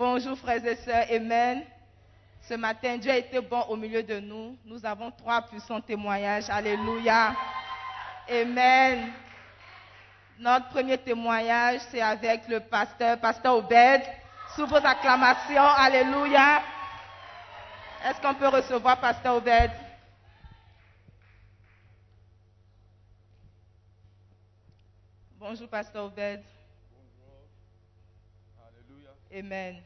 Bonjour frères et sœurs, Amen. Ce matin, Dieu a été bon au milieu de nous. Nous avons trois puissants témoignages. Alléluia. Amen. Notre premier témoignage, c'est avec le pasteur, pasteur Obed. Sous vos acclamations, Alléluia. Est-ce qu'on peut recevoir pasteur Obed? Bonjour, pasteur Obed. Alléluia. Amen.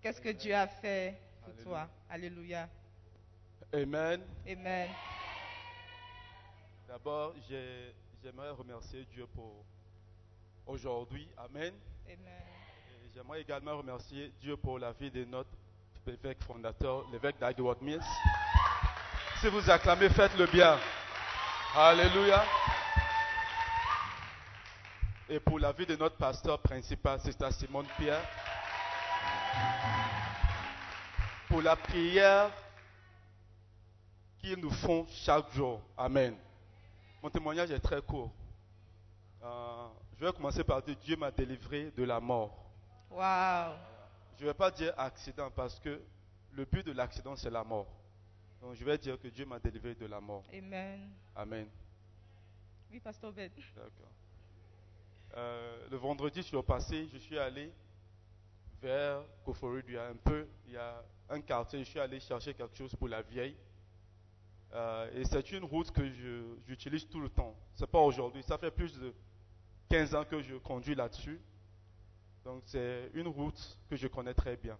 Qu'est-ce que Dieu a fait pour Alléluia. toi? Alléluia. Amen. Amen. D'abord, j'ai- j'aimerais remercier Dieu pour aujourd'hui. Amen. Amen. J'aimerais également remercier Dieu pour la vie de notre évêque fondateur, l'évêque d'Agward Mills. Si vous acclamez, faites-le bien. Alléluia. Et pour la vie de notre pasteur principal, c'est Simone Pierre. Pour la prière qu'ils nous font chaque jour. Amen. Mon témoignage est très court. Euh, je vais commencer par dire Dieu m'a délivré de la mort. Wow. Je ne vais pas dire accident parce que le but de l'accident, c'est la mort. Donc je vais dire que Dieu m'a délivré de la mort. Amen. Amen. Oui, pasteur Obed. D'accord. Euh, le vendredi sur le passé, je suis allé vers Koforid. Il y a un peu, il y a un quartier. Je suis allé chercher quelque chose pour la vieille. Euh, et c'est une route que j'utilise tout le temps. C'est pas aujourd'hui. Ça fait plus de 15 ans que je conduis là-dessus. Donc c'est une route que je connais très bien.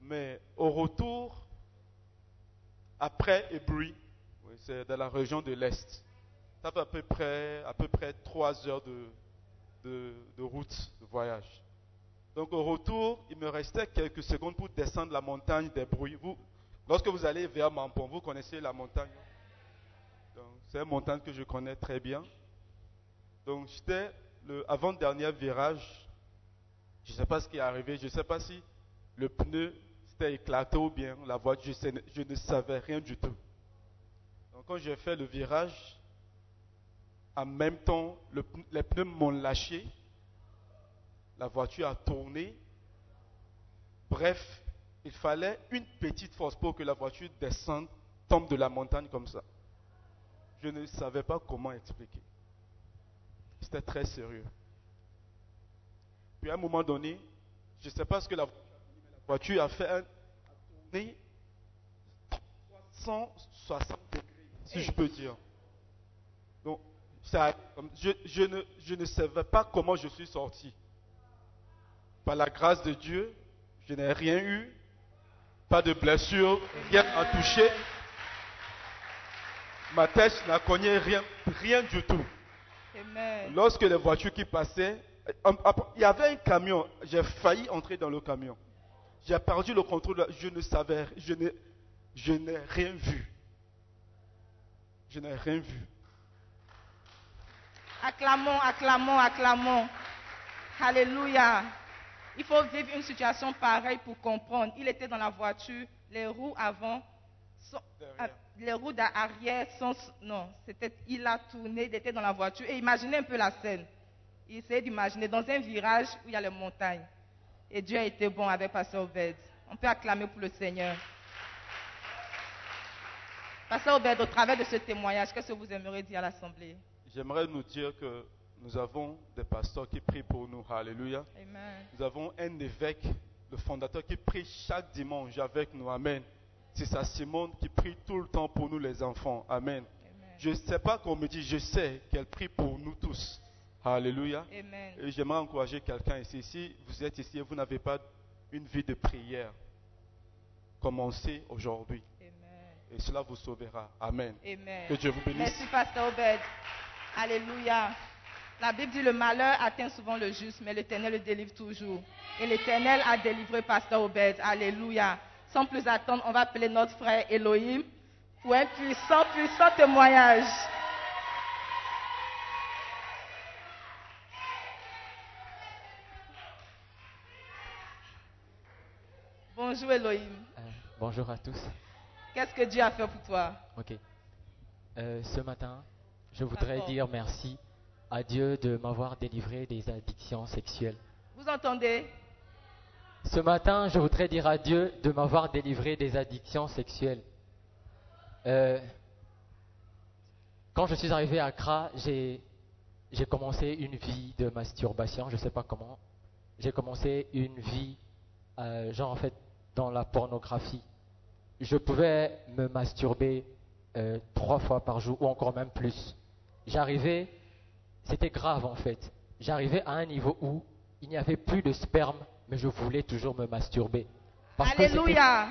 Mais au retour, après Ebri, c'est dans la région de l'Est. Ça fait à peu près, à peu près 3 heures de, de route, de voyage. Donc au retour, il me restait quelques secondes pour descendre la montagne des bruits. Lorsque vous allez vers Mampon, vous connaissez la montagne. C'est une montagne que je connais très bien. Donc j'étais le avant-dernier virage. Je ne sais pas ce qui est arrivé. Je ne sais pas si le pneu s'était éclaté ou bien la voiture. Je, ne savais rien du tout. Donc quand j'ai fait le virage, en même temps, les pneus m'ont lâché. La voiture a tourné. Bref, il fallait une petite force pour que la voiture descende, tombe de la montagne comme ça. Je ne savais pas comment expliquer. C'était très sérieux. Puis à un moment donné, je ne sais pas ce que la voiture a fait, un, a tourné 360 degrés, si je peux dire. Donc, ça, je, je ne savais pas comment je suis sorti. Par la grâce de Dieu, je n'ai rien eu, pas de blessure, rien à toucher. Ma tête n'a cogné rien, rien du tout. Amen. Lorsque les voitures qui passaient, euh, il y avait un camion, j'ai failli entrer dans le camion. J'ai perdu le contrôle, je ne savais, je n'ai, je n'ai rien vu. Je n'ai rien vu. Acclamons, acclamons, acclamons. Alléluia. Il faut vivre une situation pareille pour comprendre. Il était dans la voiture, les roues avant, sont- ah, les roues d'arrière sont. Non, c'était. Il a tourné, il était dans la voiture. Et imaginez un peu la scène. Il essayait d'imaginer dans un virage où il y a les montagnes. Et Dieu a été bon avec Pasteur Obed. On peut acclamer pour le Seigneur. Pasteur Obed, au travers de ce témoignage, qu'est-ce que vous aimeriez dire à l'Assemblée? J'aimerais nous dire que nous avons des pasteurs qui prient pour nous. Alléluia. Amen. Nous avons un évêque, le fondateur, qui prie chaque dimanche avec nous. Amen. c'est sa Simone qui prie tout le temps pour nous les enfants. Amen. Je ne sais pas qu'on me dit, je sais qu'elle prie pour nous tous. Alléluia. Amen. Et j'aimerais encourager quelqu'un ici. Si vous êtes ici et vous n'avez pas une vie de prière, commencez aujourd'hui. Amen. Et cela vous sauvera. Amen. Amen. Que Dieu vous bénisse. Merci, Pasteur Obed. Alléluia. La Bible dit le malheur atteint souvent le juste, mais l'Éternel le délivre toujours. Et l'Éternel a délivré Pasteur Obed. Alléluia. Sans plus attendre, on va appeler notre frère Elohim pour un puissant, puissant témoignage. Bonjour Elohim. Euh, bonjour à tous. Qu'est-ce que Dieu a fait pour toi? Ok. Euh, ce matin, je voudrais dire merci à Dieu de m'avoir délivré des addictions sexuelles. Vous entendez? Ce matin, je voudrais dire à Dieu de m'avoir délivré des addictions sexuelles. Euh, quand je suis arrivé à Accra, j'ai commencé une vie de masturbation, je ne sais pas comment. J'ai commencé une vie, euh, genre en fait, dans la pornographie. Je pouvais me masturber euh, trois fois par jour ou encore même plus. J'arrivais, c'était grave en fait. J'arrivais à un niveau où il n'y avait plus de sperme, mais je voulais toujours me masturber. Parce Alléluia.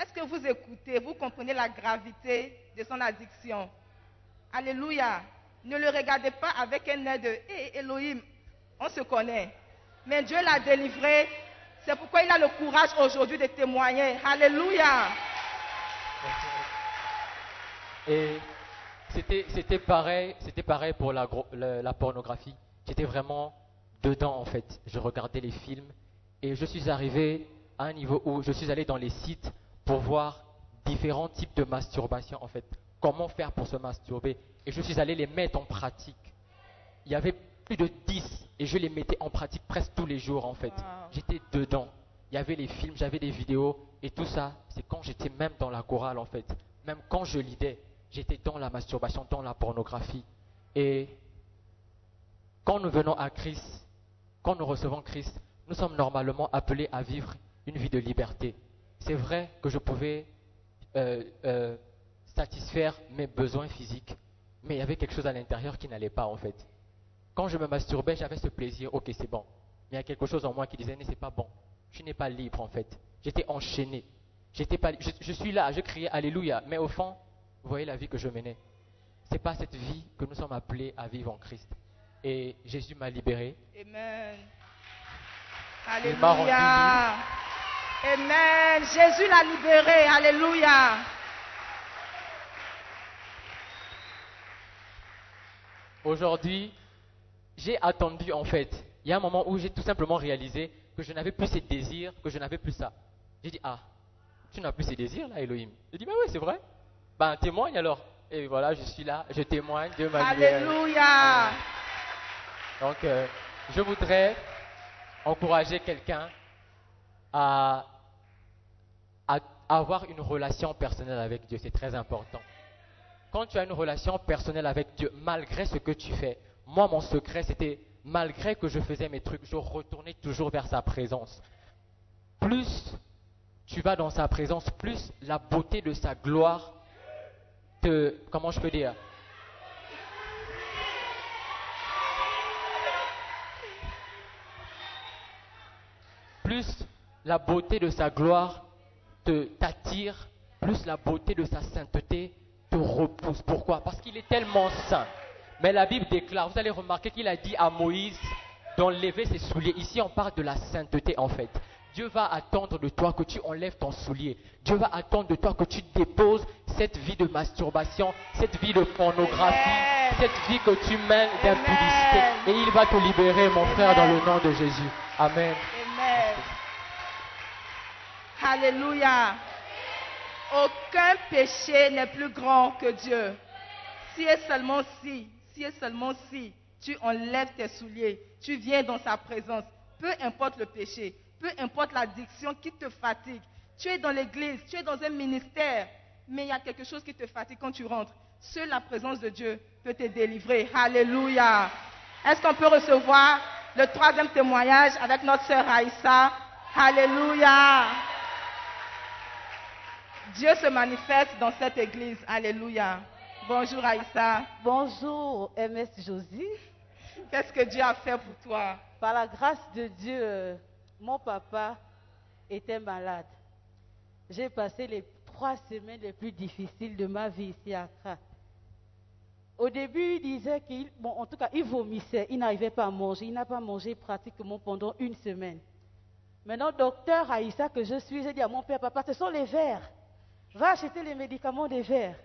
Est-ce que vous écoutez, vous comprenez la gravité de son addiction? Alléluia. Ne le regardez pas avec un air de Hé Elohim, on se connaît. Mais Dieu l'a délivré. C'est pourquoi il a le courage aujourd'hui de témoigner. Alléluia. Et c'était, pareil, c'était pareil pour la, gro- la- la pornographie. J'étais vraiment dedans en fait. Je regardais les films et je suis arrivé à un niveau où je suis allé dans les sites pour voir différents types de masturbation en fait. Comment faire pour se masturber? Et je suis allé les mettre en pratique. Il y avait plus de 10 et je les mettais en pratique presque tous les jours en fait. Wow. J'étais dedans. Il y avait les films, j'avais des vidéos et tout ça, c'est quand j'étais même dans la chorale en fait. Même quand je lidais, j'étais dans la masturbation, dans la pornographie. Et quand nous venons à Christ, quand nous recevons Christ, nous sommes normalement appelés à vivre une vie de liberté. C'est vrai que je pouvais euh, euh, satisfaire mes besoins physiques, mais il y avait quelque chose à l'intérieur qui n'allait pas en fait. Quand je me masturbais, j'avais ce plaisir, ok c'est bon. Mais il y a quelque chose en moi qui disait, mais c'est pas bon. Je n'ai pas libre en fait. J'étais enchaîné. Pas, je, je suis là, je criais Alléluia, mais au fond, vous voyez la vie que je menais. C'est pas cette vie que nous sommes appelés à vivre en Christ. Et Jésus m'a libéré. Amen. Alléluia. Amen. Jésus l'a libéré. Alléluia. Aujourd'hui, j'ai attendu en fait. Il y a un moment où j'ai tout simplement réalisé que je n'avais plus ces désirs, que je n'avais plus ça. J'ai dit, ah, tu n'as plus ces désirs là, Elohim. J'ai dit, bah oui, c'est vrai. Ben témoigne alors. Et voilà, je suis là, je témoigne de ma libération. Alléluia. Donc, euh, je voudrais encourager quelqu'un à, à avoir une relation personnelle avec Dieu. C'est très important. Quand tu as une relation personnelle avec Dieu, malgré ce que tu fais, moi, mon secret, c'était malgré que je faisais mes trucs, je retournais toujours vers sa présence. Plus tu vas dans sa présence, plus la beauté de sa gloire comment je peux dire, plus la beauté de sa gloire te t'attire, plus la beauté de sa sainteté te repousse. Pourquoi? Parce qu'il est tellement saint. Mais la Bible déclare, vous allez remarquer qu'il a dit à Moïse d'enlever ses souliers. Ici, on parle de la sainteté en fait. Dieu va attendre de toi que tu enlèves ton soulier. Dieu va attendre de toi que tu déposes cette vie de masturbation, cette vie de pornographie, Amen. cette vie que tu mènes d'impudicité. Et il va te libérer, mon frère, dans le nom de Jésus. Amen. Amen. Alléluia. Aucun péché n'est plus grand que Dieu. Si et seulement si, si et seulement si, tu enlèves tes souliers, tu viens dans sa présence, peu importe le péché, peu importe l'addiction qui te fatigue, tu es dans l'église, tu es dans un ministère, mais il y a quelque chose qui te fatigue quand tu rentres. Seule la présence de Dieu peut te délivrer. Alléluia. Est-ce qu'on peut recevoir le troisième témoignage avec notre sœur Aïssa? Alléluia. Dieu se manifeste dans cette église. Alléluia. Bonjour Aïssa. Bonjour MS Josie. Qu'est-ce que Dieu a fait pour toi? Par la grâce de Dieu, mon papa était malade. J'ai passé les trois semaines les plus difficiles de ma vie ici à Accra. Au début, il disait qu'il, bon, en tout cas, il vomissait, il n'arrivait pas à manger, il n'a pas mangé pratiquement pendant une semaine. Maintenant, docteur Aïssa que je suis, j'ai dit à mon père, papa, ce sont les verres. Va acheter les médicaments des verres.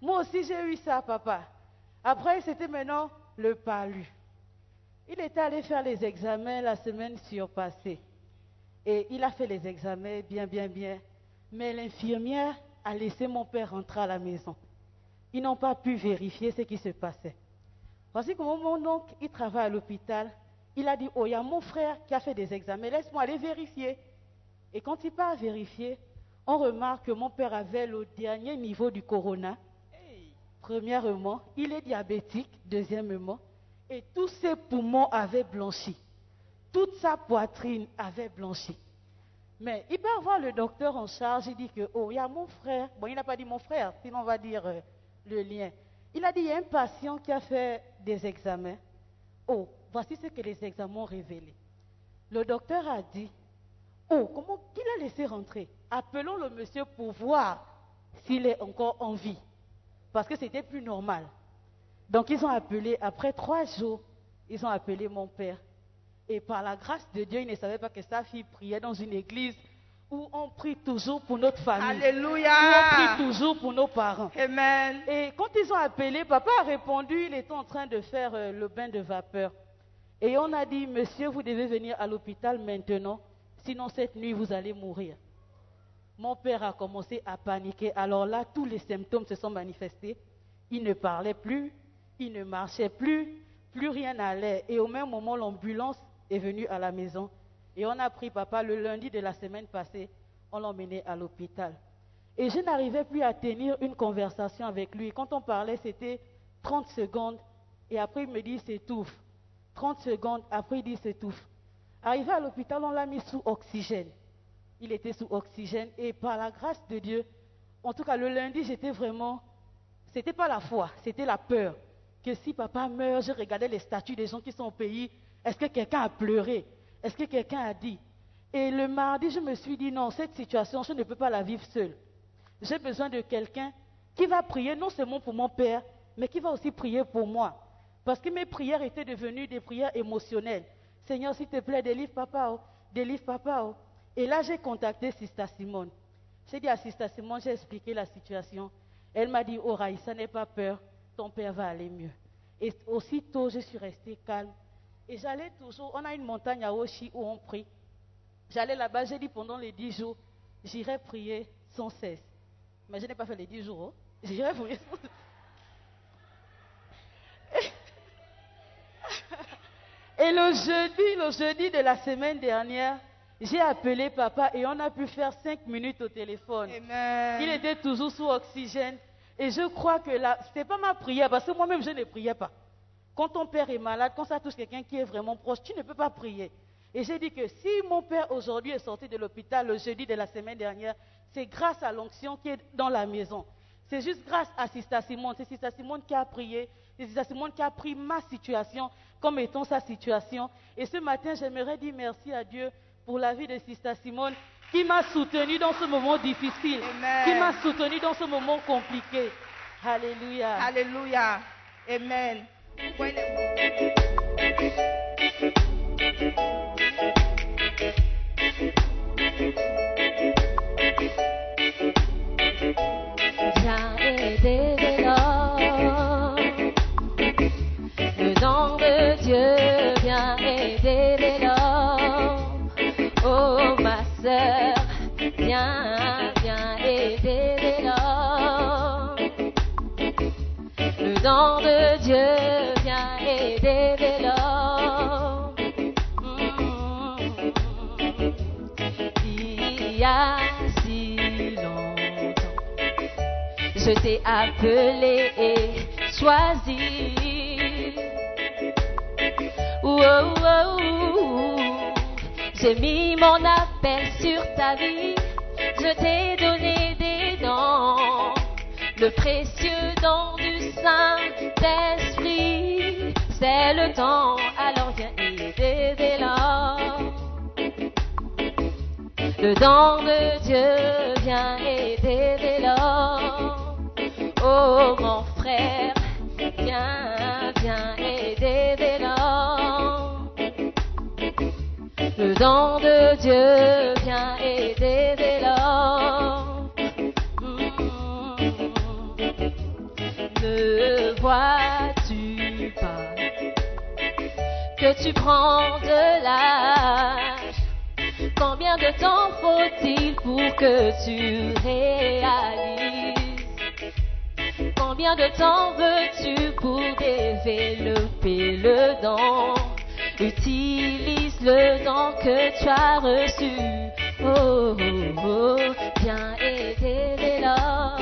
Moi aussi, j'ai eu ça, papa. Après, c'était maintenant le palu. Il était allé faire les examens la semaine surpassée. Et il a fait les examens bien, bien, bien. Mais l'infirmière a laissé mon père rentrer à la maison. Ils n'ont pas pu vérifier ce qui se passait. Voici comment mon oncle, il travaille à l'hôpital. Il a dit, oh, il y a mon frère qui a fait des examens, laisse-moi aller vérifier. Et quand il part vérifier, on remarque que mon père avait le dernier niveau du corona. Premièrement, il est diabétique. Deuxièmement, et tous ses poumons avaient blanchi. Toute sa poitrine avait blanchi. Mais il va voir le docteur en charge, il dit que, oh, il y a mon frère. Bon, il n'a pas dit mon frère, sinon on va dire euh, le lien. Il a dit, il y a un patient qui a fait des examens. Oh, voici ce que les examens ont révélé. Le docteur a dit, oh, comment qu'il a laissé rentrer? Appelons le monsieur pour voir s'il est encore en vie. Parce que c'était plus normal. Donc ils ont appelé, après trois jours, ils ont appelé mon père. Et par la grâce de Dieu, il ne savait pas que sa fille priait dans une église où on prie toujours pour notre famille. Alléluia. Où on prie toujours pour nos parents. Amen. Et quand ils ont appelé, papa a répondu, il était en train de faire euh, le bain de vapeur. Et on a dit, monsieur, vous devez venir à l'hôpital maintenant, sinon cette nuit, vous allez mourir. Mon père a commencé à paniquer. Alors là, tous les symptômes se sont manifestés. Il ne parlait plus, il ne marchait plus, plus rien n'allait. Et au même moment, l'ambulance est venue à la maison. Et on a pris papa le lundi de la semaine passée, on l'a emmené à l'hôpital. Et je n'arrivais plus à tenir une conversation avec lui. Quand on parlait, c'était 30 secondes. Et après, il me dit, s'étouffe. 30 secondes, après, il dit, s'étouffe. Arrivé à l'hôpital, on l'a mis sous oxygène. Il était sous oxygène. Et par la grâce de Dieu, en tout cas, le lundi, j'étais vraiment. C'était pas la foi, c'était la peur. Que si papa meurt, je regardais les statuts des gens qui sont au pays. Est-ce que quelqu'un a pleuré? Est-ce que quelqu'un a dit? Et le mardi, je me suis dit, non, cette situation, je ne peux pas la vivre seule. J'ai besoin de quelqu'un qui va prier non seulement pour mon père, mais qui va aussi prier pour moi. Parce que mes prières étaient devenues des prières émotionnelles. Seigneur, s'il te plaît, délivre papa, oh, délivre papa. Oh. Et là, j'ai contacté Sista Simone. J'ai dit à Sista Simone, j'ai expliqué la situation. Elle m'a dit, oh Raïssa, n'aie pas peur, ton père va aller mieux. Et aussitôt, je suis restée calme. Et j'allais toujours, on a une montagne à Oshi où on prie. J'allais là-bas, j'ai dit pendant les dix jours, j'irai prier sans cesse. Mais je n'ai pas fait les dix jours. oh. J'irai prier sans cesse. Et le jeudi, le jeudi de la semaine dernière, j'ai appelé papa et on a pu faire cinq minutes au téléphone. Amen. Il était toujours sous oxygène. Et je crois que là, ce n'est pas ma prière, parce que moi-même, je ne priais pas. Quand ton père est malade, quand ça touche quelqu'un qui est vraiment proche, tu ne peux pas prier. Et j'ai dit que si mon père aujourd'hui est sorti de l'hôpital le jeudi de la semaine dernière, c'est grâce à l'onction qui est dans la maison. C'est juste grâce à Sista Simone. C'est Sista Simone qui a prié. C'est Sista Simone qui a pris ma situation comme étant sa situation. Et ce matin, j'aimerais dire merci à Dieu pour la vie de Sista Simone qui m'a soutenu dans ce moment difficile, Amen. qui m'a soutenu dans ce moment compliqué. Alléluia. Alléluia. Amen. Point Je t'ai appelé et choisi. Wow, wow, wow. J'ai mis mon appel sur ta vie. Je t'ai donné des dons. le précieux don du Saint-Esprit. C'est le temps, alors viens et révéla. Le don de Dieu vient et révéla. Oh mon frère, viens, viens et révéla. Le don de Dieu vient et révéla. Ne vois-tu pas que tu prends de l'âge? Combien de temps faut-il pour que tu réalises Combien de temps veux-tu pour développer le don? Utilise le don que tu as reçu. Oh, oh, oh, viens aider là.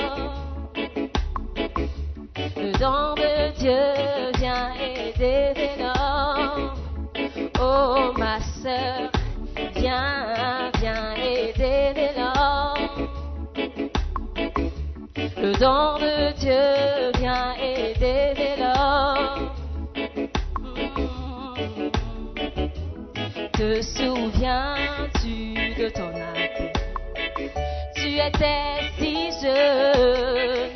Le don de Dieu vient aider là. Oh, ma sœur, Le don de Dieu vient aider là. Te souviens-tu de ton âme? Tu étais si jeune,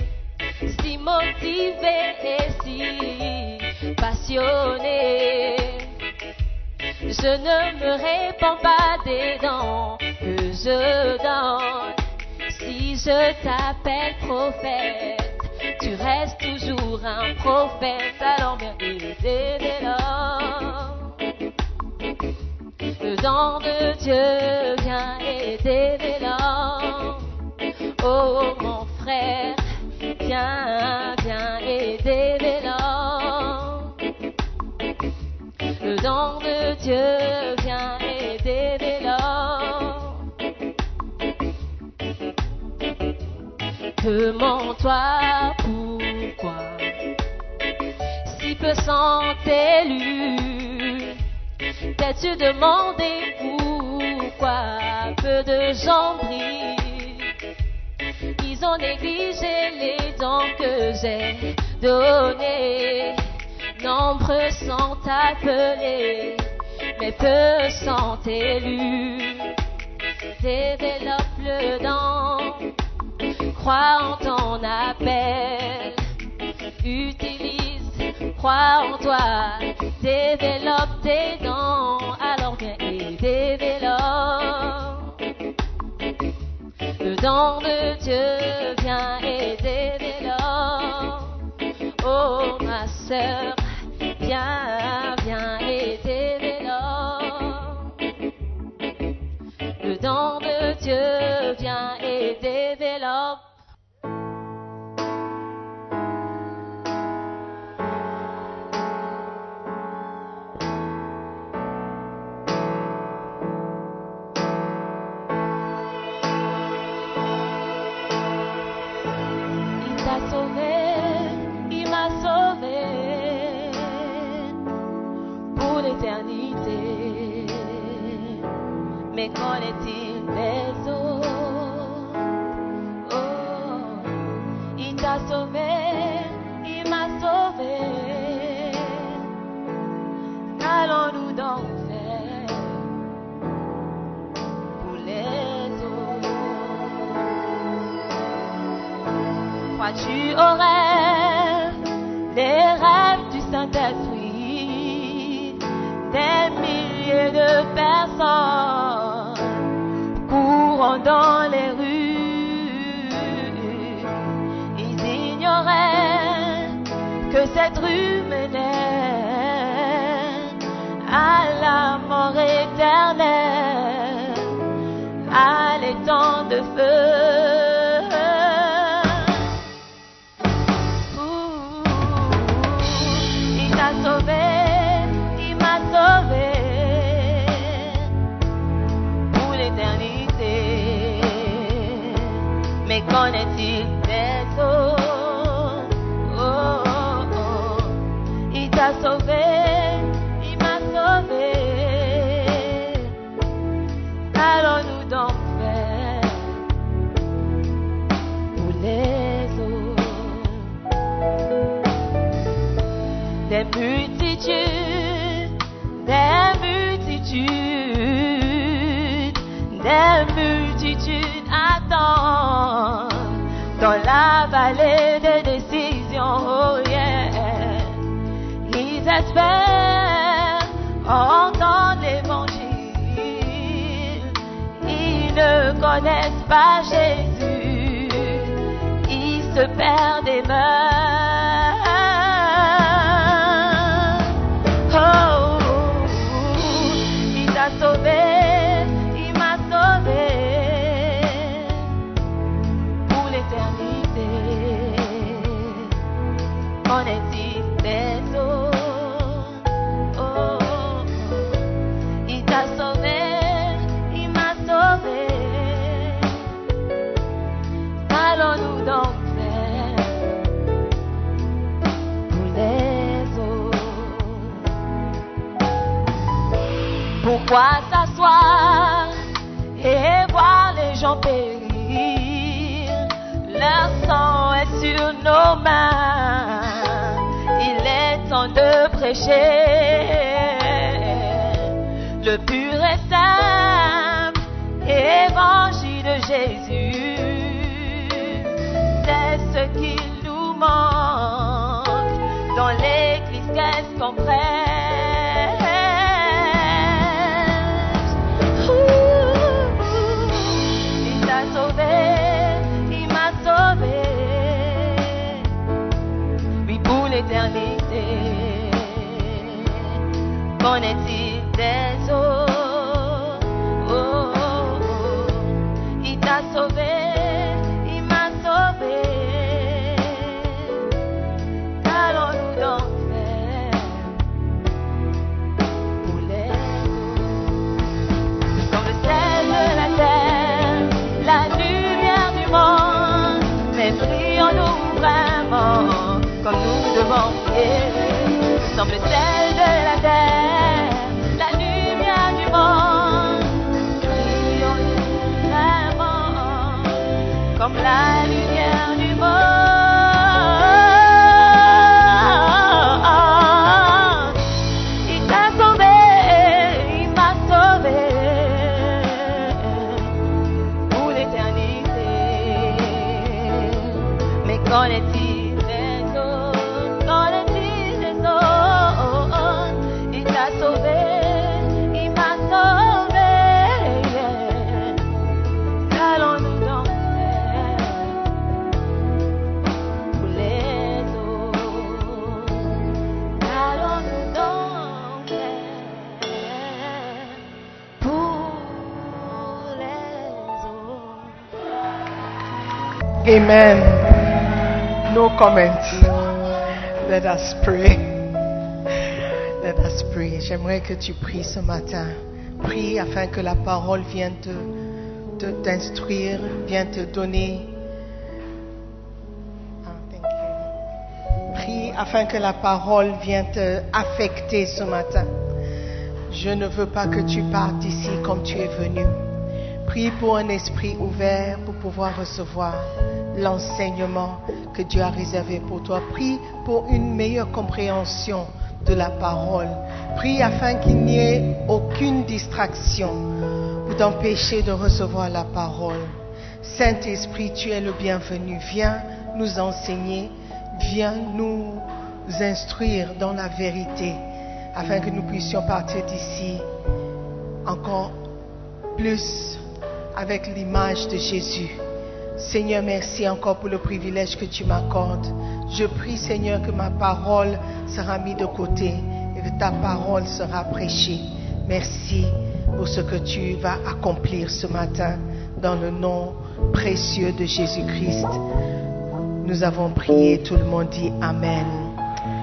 si motivé et si passionné. Je ne me répands pas des dents que je donne. Je t'appelle prophète, tu restes toujours un prophète. Alors viens aider l'homme. Le don de Dieu vient aider l'homme. Oh mon frère, viens, viens aider l'homme. Le don de Dieu Demande-toi pourquoi si peu sont élus. T'es-tu demandé pourquoi peu de gens brillent? Ils ont négligé les dons que j'ai donnés. Nombreux sont appelés, mais peu sont élus. Développe le don, crois en ton appel, utilise, crois en toi, développe tes dons, alors viens et développe. Le don de Dieu vient et développe. Oh ma sœur, qu'en est-il des autres Oh, il t'a sauvé, il m'a sauvé. Qu'allons-nous donc faire pour les autres Crois-tu aux cette rue connaissent pas Jésus. Ils se perdent des mains. S'asseoir et voir les gens périr Leur sang est sur nos mains. Il est temps de prêcher le pur et simple évangile de Jésus. Prier. Nous sommes le sel de la terre, la lumière du monde, prions-nous vraiment comme la Amen. No comments. Let us pray. Let us pray. J'aimerais que tu pries ce matin. Prie afin que la parole vienne te, t'instruire, vienne te donner. Ah. Prie afin que la parole vienne te affecter ce matin. Je ne veux pas que tu partes d'ici comme tu es venu. Prie pour un esprit ouvert pour pouvoir recevoir l'enseignement que Dieu a réservé pour toi. Prie pour une meilleure compréhension de la parole. Prie afin qu'il n'y ait aucune distraction pour t'empêcher de recevoir la parole. Saint-Esprit, tu es le bienvenu. Viens nous enseigner, viens nous instruire dans la vérité afin que nous puissions partir d'ici encore plus avec l'image de Jésus. Seigneur, merci encore pour le privilège que tu m'accordes. Je prie, Seigneur, que ma parole sera mise de côté et que ta parole sera prêchée. Merci pour ce que tu vas accomplir ce matin dans le nom précieux de Jésus-Christ. Nous avons prié, tout le monde dit Amen.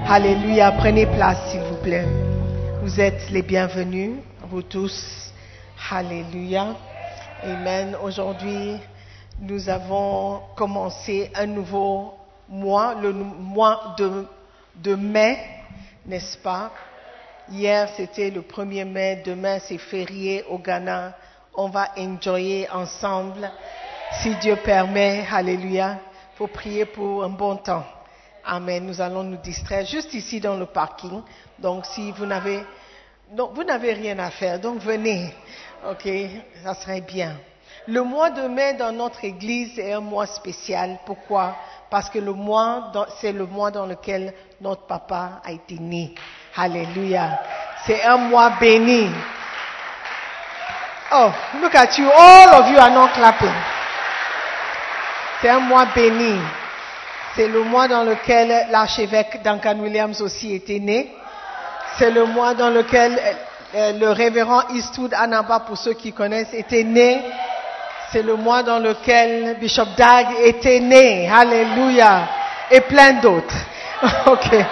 Alléluia, prenez place s'il vous plaît. Vous êtes les bienvenus, vous tous. Alléluia. Amen. Aujourd'hui, nous avons commencé un nouveau mois, le mois de, mai, n'est-ce pas? Hier, c'était le 1er mai, demain, c'est férié au Ghana. On va enjoyer ensemble, si Dieu permet. Alléluia. faut prier pour un bon temps. Amen. Nous allons nous distraire juste ici dans le parking. Donc, si vous n'avez, vous n'avez rien à faire, donc venez. OK, ça serait bien. Le mois de mai dans notre église est un mois spécial. Pourquoi? Parce que le mois, c'est le mois dans lequel notre papa a été né. Alléluia. C'est un mois béni. Oh, look at you. All of you are not clapping. C'est un mois béni. C'est le mois dans lequel l'archevêque Duncan Williams aussi était né. C'est le mois dans lequel euh, le révérend Eastwood Anaba, pour ceux qui connaissent, était né. C'est le mois dans lequel Bishop Dag était né. Alléluia. Et plein d'autres. ok.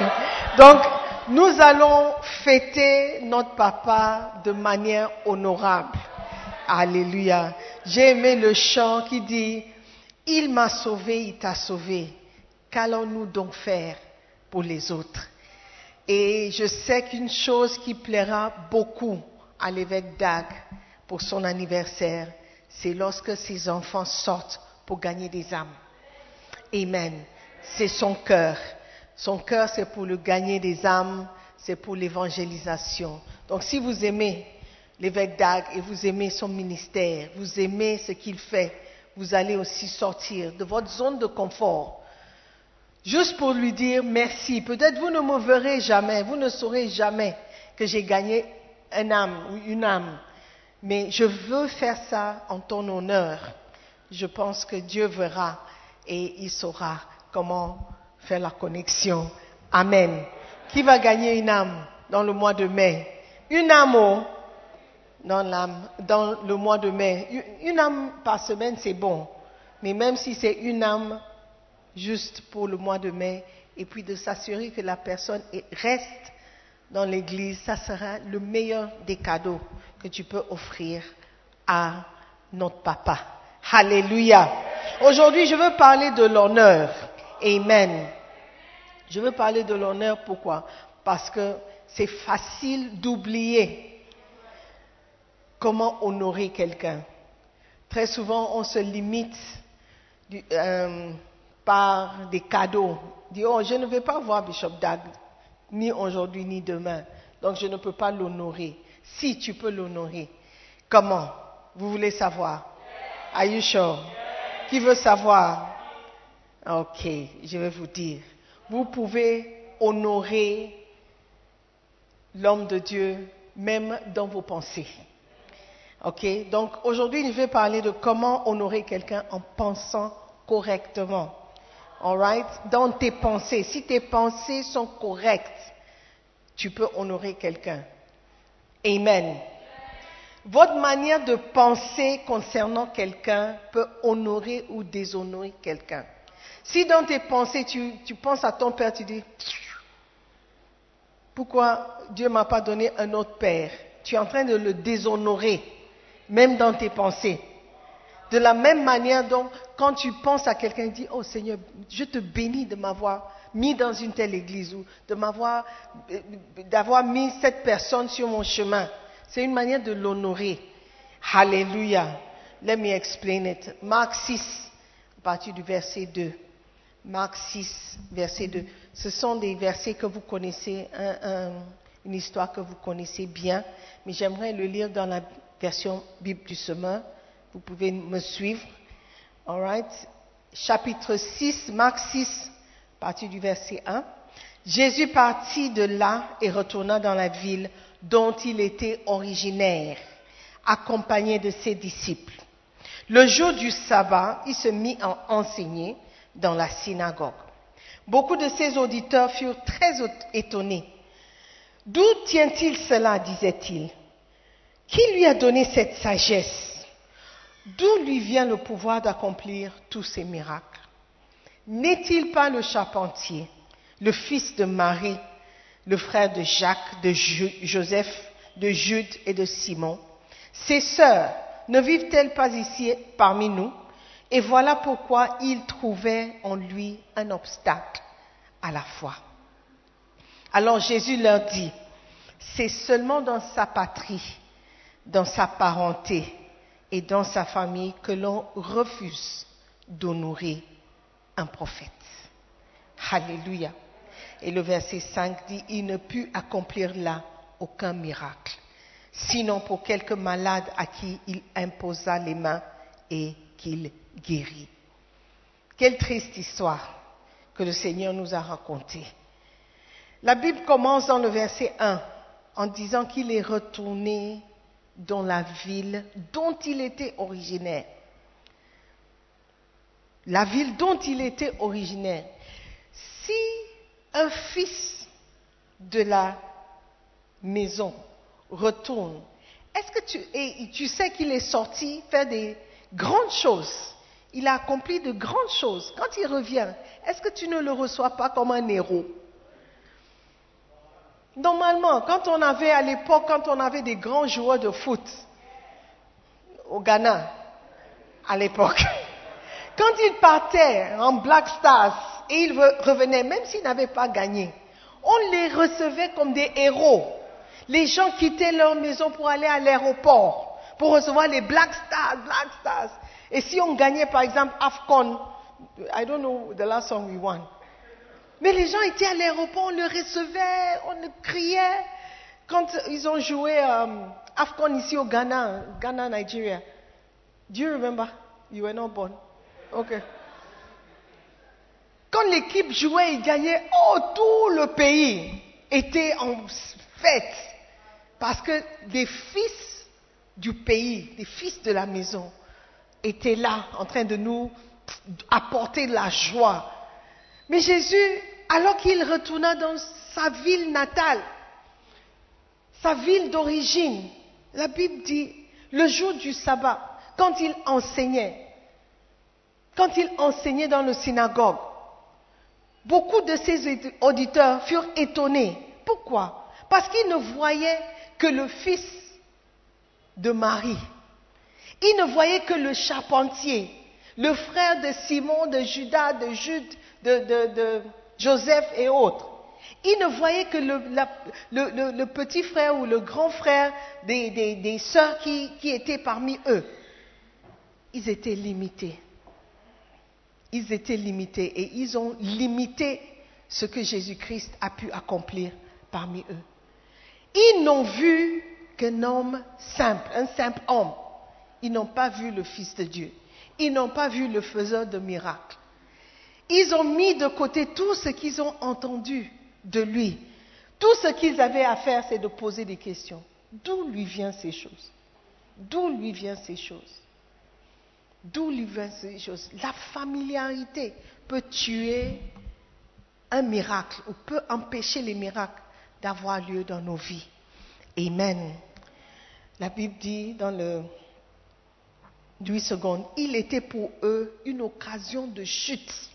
Donc, nous allons fêter notre papa de manière honorable. Alléluia. J'ai aimé le chant qui dit, il m'a sauvé, il t'a sauvé. Qu'allons-nous donc faire pour les autres? Et je sais qu'une chose qui plaira beaucoup à l'évêque Dag pour son anniversaire, c'est lorsque ses enfants sortent pour gagner des âmes. Amen. C'est son cœur. Son cœur, c'est pour le gagner des âmes, c'est pour l'évangélisation. Donc si vous aimez l'évêque Dag et vous aimez son ministère, vous aimez ce qu'il fait, vous allez aussi sortir de votre zone de confort juste pour lui dire merci. Peut-être vous ne me verrez jamais, vous ne saurez jamais que j'ai gagné un âme ou une âme. Mais je veux faire ça en ton honneur. Je pense que Dieu verra et il saura comment faire la connexion. Amen. Qui va gagner une âme dans le mois de mai? Une âme oh, dans, l'âme- dans le mois de mai. Une âme par semaine, c'est bon. Mais même si c'est une âme juste pour le mois de mai, et puis de s'assurer que la personne est- reste dans l'église, ça sera le meilleur des cadeaux que tu peux offrir à notre papa. Alléluia. Aujourd'hui, je veux parler de l'honneur. Amen. Je veux parler de l'honneur, pourquoi? Parce que c'est facile d'oublier comment honorer quelqu'un. Très souvent, on se limite du- euh, par des cadeaux. Dit, oh, je ne vais pas voir Bishop Dag, ni aujourd'hui, ni demain. Donc, je ne peux pas l'honorer. Si tu peux l'honorer, comment? Vous voulez savoir? Are Qui veut savoir? Ok, je vais vous dire. Vous pouvez honorer l'homme de Dieu même dans vos pensées. Ok, donc aujourd'hui je vais parler de comment honorer quelqu'un en pensant correctement. Dans tes pensées. Si tes pensées sont correctes, tu peux honorer quelqu'un. Amen. Votre manière de penser concernant quelqu'un peut honorer ou déshonorer quelqu'un. Si dans tes pensées, tu, tu penses à ton père, tu dis, pourquoi Dieu m'a pas donné un autre père? Tu es en train de le déshonorer, même dans tes pensées. De la même manière, donc, quand tu penses à quelqu'un, dis, oh Seigneur, je te bénis de m'avoir mis dans une telle église ou de m'avoir, d'avoir mis cette personne sur mon chemin. C'est une manière de l'honorer. Hallelujah. Let me explain it. Marc 6, à partir du verset 2. Marc 6, verset 2. Ce sont des versets que vous connaissez, un- un- une histoire que vous connaissez bien, mais j'aimerais le lire dans la version Bible du semeur. Vous pouvez me suivre. All right. Chapitre 6, Marc 6, à partir du verset 1. Jésus partit de là et retourna dans la ville dont il était originaire, accompagné de ses disciples. Le jour du sabbat, il se mit à enseigner dans la synagogue. Beaucoup de ses auditeurs furent très étonnés. D'où tient-il cela disait-il? Qui lui a donné cette sagesse? D'où lui vient le pouvoir d'accomplir tous ces miracles? N'est-il pas le charpentier, le fils de Marie, le frère de Jacques, de Jo- Joseph, de Jude et de Simon? Ses sœurs ne vivent-elles pas ici parmi nous? Et voilà pourquoi ils trouvaient en lui un obstacle à la foi. Alors Jésus leur dit, c'est seulement dans sa patrie, dans sa parenté et dans sa famille que l'on refuse d'honorer un prophète. Alléluia. Et le verset 5 dit, il ne put accomplir là aucun miracle, sinon pour quelques malades à qui il imposa les mains et qu'il guérit. Quelle triste histoire que le Seigneur nous a racontée. La Bible commence dans le verset 1 en disant qu'il est retourné dans la ville dont il était originaire. La ville dont il était originaire. Si un fils de la maison retourne, est-ce que tu, et tu sais qu'il est sorti faire des grandes choses, il a accompli de grandes choses. Quand il revient, est-ce que tu ne le reçois pas comme un héros? Normalement, quand on avait à l'époque, quand on avait des grands joueurs de foot au Ghana, à l'époque, quand ils partaient en Black Stars et ils revenaient, même s'ils n'avaient pas gagné, on les recevait comme des héros. Les gens quittaient leur maison pour aller à l'aéroport, pour recevoir les Black Stars, Black Stars. Et si on gagnait par exemple AFCON, I don't know the last song we won. Mais les gens étaient à l'aéroport, on le recevait, on le criait. Quand ils ont joué euh, AFCON ici au Ghana, Ghana, Nigeria. Do you remember? You were not born. Ok. Quand l'équipe jouait et gagnait, oh, tout le pays était en fête. Parce que des fils du pays, des fils de la maison, étaient là en train de nous apporter la joie. Mais Jésus, alors qu'il retourna dans sa ville natale, sa ville d'origine, la Bible dit, le jour du sabbat, quand il enseignait, quand il enseignait dans le synagogue, beaucoup de ses auditeurs furent étonnés. Pourquoi? Parce qu'ils ne voyaient que le fils de Marie. Ils ne voyaient que le charpentier, le frère de Simon, de Judas, de Jude, de, Joseph et autres. Ils ne voyaient que le, petit frère ou le grand frère des, sœurs qui, qui étaient parmi eux. Ils étaient limités. Ils étaient limités et ils ont limité ce que Jésus-Christ a pu accomplir parmi eux. Ils n'ont vu qu'un homme simple, un simple homme. Ils n'ont pas vu le Fils de Dieu. Ils n'ont pas vu le faiseur de miracles. Ils ont mis de côté tout ce qu'ils ont entendu de lui. Tout ce qu'ils avaient à faire, c'est de poser des questions. D'où lui viennent ces choses? D'où lui viennent ces choses? D'où lui viennent ces choses? La familiarité peut tuer un miracle ou peut empêcher les miracles d'avoir lieu dans nos vies. Amen. La Bible dit dans le 8 secondes, il était pour eux une occasion de chute.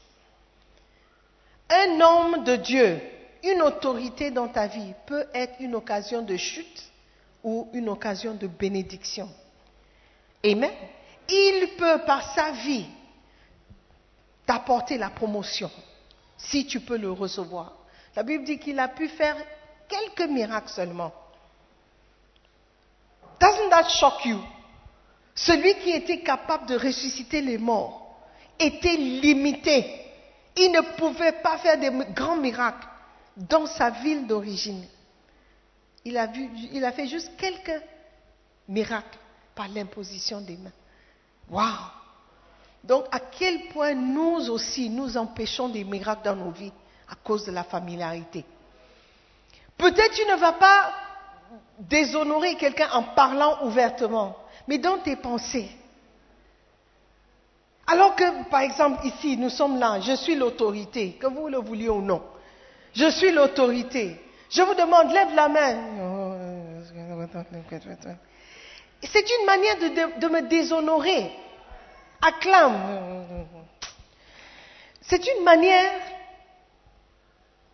Un homme de Dieu, une autorité dans ta vie peut être une occasion de chute ou une occasion de bénédiction. Amen. Il peut par sa vie t'apporter la promotion si tu peux le recevoir. La Bible dit qu'il a pu faire quelques miracles seulement. Doesn't that shock you? Celui qui était capable de ressusciter les morts était limité. Il ne pouvait pas faire de grands miracles dans sa ville d'origine. Il a, il a fait juste quelques miracles par l'imposition des mains. Waouh! Donc, à quel point nous aussi, nous empêchons des miracles dans nos vies à cause de la familiarité? Peut-être tu ne vas pas déshonorer quelqu'un en parlant ouvertement, mais dans tes pensées. Alors que, par exemple, ici, nous sommes là, je suis l'autorité, que vous le vouliez ou non. Je suis l'autorité. Je vous demande, lève la main. C'est une manière de, me déshonorer. Acclame. C'est une manière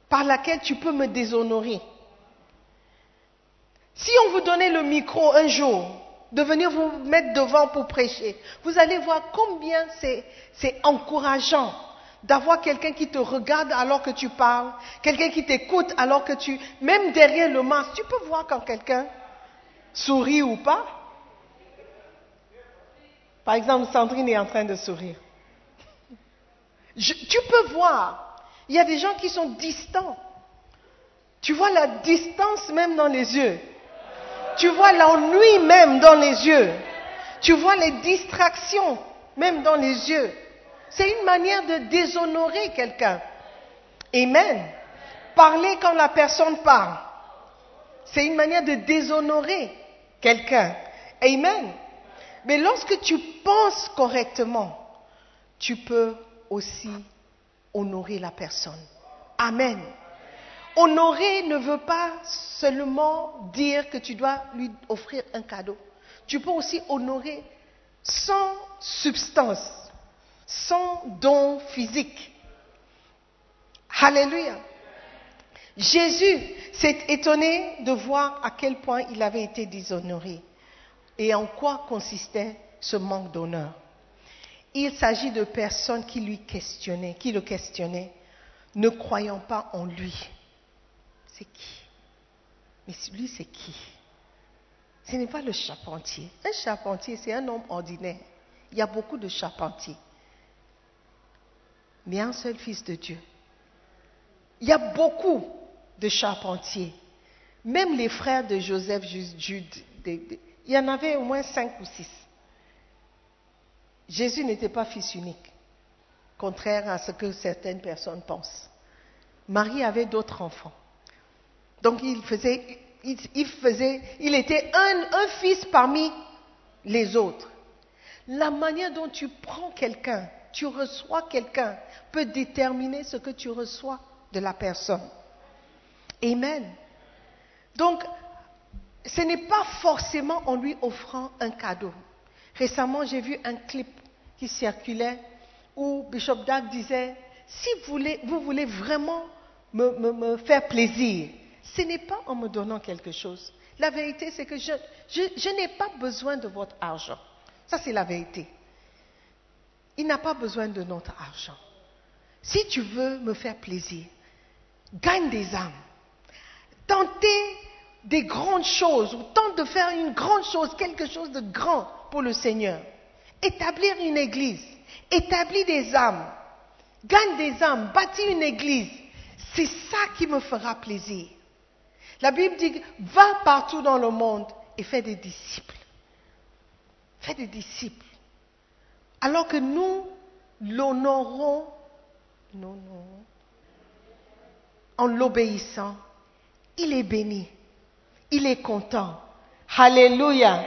par laquelle tu peux me déshonorer. Si on vous donnait le micro un jour, de venir vous mettre devant pour prêcher, vous allez voir combien c'est encourageant d'avoir quelqu'un qui te regarde alors que tu parles, quelqu'un qui t'écoute alors que tu, même derrière le masque, tu peux voir quand quelqu'un sourit ou pas. Par exemple, Sandrine est en train de sourire. tu peux voir. Il y a des gens qui sont distants. Tu vois la distance même dans les yeux. Tu vois l'ennui même dans les yeux. Tu vois les distractions même dans les yeux. C'est une manière de déshonorer quelqu'un. Amen. Parler quand la personne parle. C'est une manière de déshonorer quelqu'un. Amen. Mais lorsque tu penses correctement, tu peux aussi honorer la personne. Amen. Honorer ne veut pas seulement dire que tu dois lui offrir un cadeau. Tu peux aussi honorer sans substance, sans don physique. Alléluia. Jésus s'est étonné de voir à quel point il avait été déshonoré et en quoi consistait ce manque d'honneur. Il s'agit de personnes qui lui questionnaient, qui le questionnaient, ne croyant pas en lui. C'est qui? Mais lui, c'est qui? Ce n'est pas le charpentier. Un charpentier, c'est un homme ordinaire. Il y a beaucoup de charpentiers. Mais un seul fils de Dieu. Il y a beaucoup de charpentiers. Même les frères de Joseph, Jude, il y en avait au moins cinq ou six. Jésus n'était pas fils unique, contraire à ce que certaines personnes pensent. Marie avait d'autres enfants. Donc il était un, fils parmi les autres. La manière dont tu prends quelqu'un, tu reçois quelqu'un, peut déterminer ce que tu reçois de la personne. Amen. Donc, ce n'est pas forcément en lui offrant un cadeau. Récemment, j'ai vu un clip qui circulait où Bishop Dag disait, si vous voulez vraiment me, faire plaisir, ce n'est pas en me donnant quelque chose. La vérité, c'est que je, n'ai pas besoin de votre argent. Ça, c'est la vérité. Il n'a pas besoin de notre argent. Si tu veux me faire plaisir, gagne des âmes. Tentez des grandes choses, ou tente de faire une grande chose, quelque chose de grand pour le Seigneur. Établir une église, établir des âmes, gagne des âmes, bâtis une église. C'est ça qui me fera plaisir. La Bible dit, va partout dans le monde et fais des disciples. Fais des disciples. Alors que nous l'honorons, en l'obéissant, il est béni, il est content. Alléluia.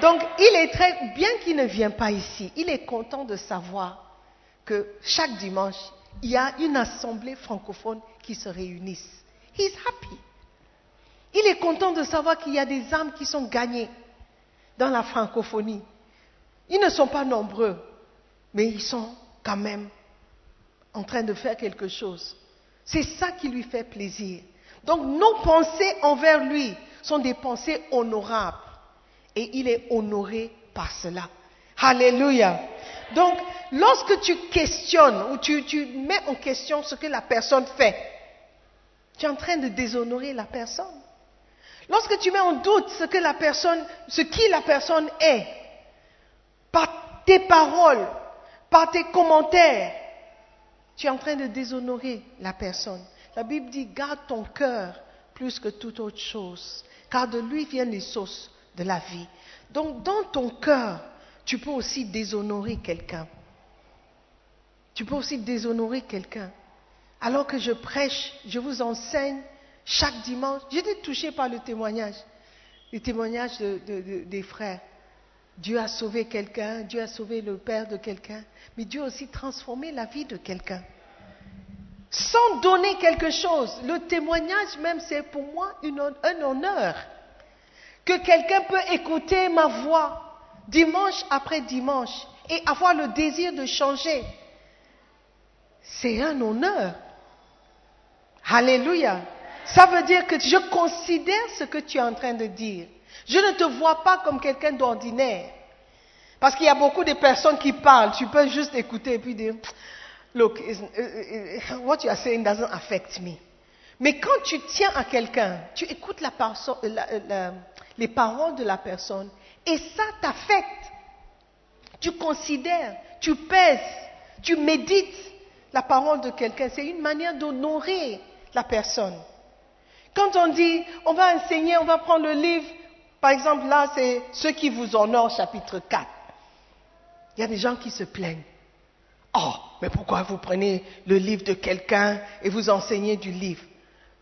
Donc, il est très, bien qu'il ne vienne pas ici, il est content de savoir que chaque dimanche, il y a une assemblée francophone qui se réunissent. He's happy. Il est content de savoir qu'il y a des âmes qui sont gagnées dans la francophonie. Ils ne sont pas nombreux, mais ils sont quand même en train de faire quelque chose. C'est ça qui lui fait plaisir. Donc nos pensées envers lui sont des pensées honorables. Et il est honoré par cela. Alléluia. Donc, lorsque tu questionnes ou tu, tu, mets en question ce que la personne fait, tu es en train de déshonorer la personne. Lorsque tu mets en doute ce que la qui la personne est, par tes paroles, par tes commentaires, tu es en train de déshonorer la personne. La Bible dit, garde ton cœur plus que toute autre chose, car de lui viennent les sources de la vie. Donc dans ton cœur, tu peux aussi déshonorer quelqu'un. Tu peux aussi déshonorer quelqu'un. Alors que je prêche, je vous enseigne chaque dimanche. J'étais touché par le témoignage, le témoignage des frères. Dieu a sauvé quelqu'un, Dieu a sauvé le père de quelqu'un, mais Dieu a aussi transformé la vie de quelqu'un. Sans donner quelque chose, le témoignage même, c'est pour moi un honneur. Que quelqu'un peut écouter ma voix dimanche après dimanche et avoir le désir de changer. C'est un honneur. Alléluia. Ça veut dire que je considère ce que tu es en train de dire. Je ne te vois pas comme quelqu'un d'ordinaire. Parce qu'il y a beaucoup de personnes qui parlent. Tu peux juste écouter et puis dire, look, what you are saying doesn't affect me. Mais quand tu tiens à quelqu'un, tu écoutes les paroles de la personne et ça t'affecte. Tu considères, tu pèses, tu médites la parole de quelqu'un, c'est une manière d'honorer la personne. Quand on dit, on va enseigner, on va prendre le livre, par exemple là, c'est ceux qui vous honorent, chapitre 4. Il y a des gens qui se plaignent. Oh, mais pourquoi vous prenez le livre de quelqu'un et vous enseignez du livre?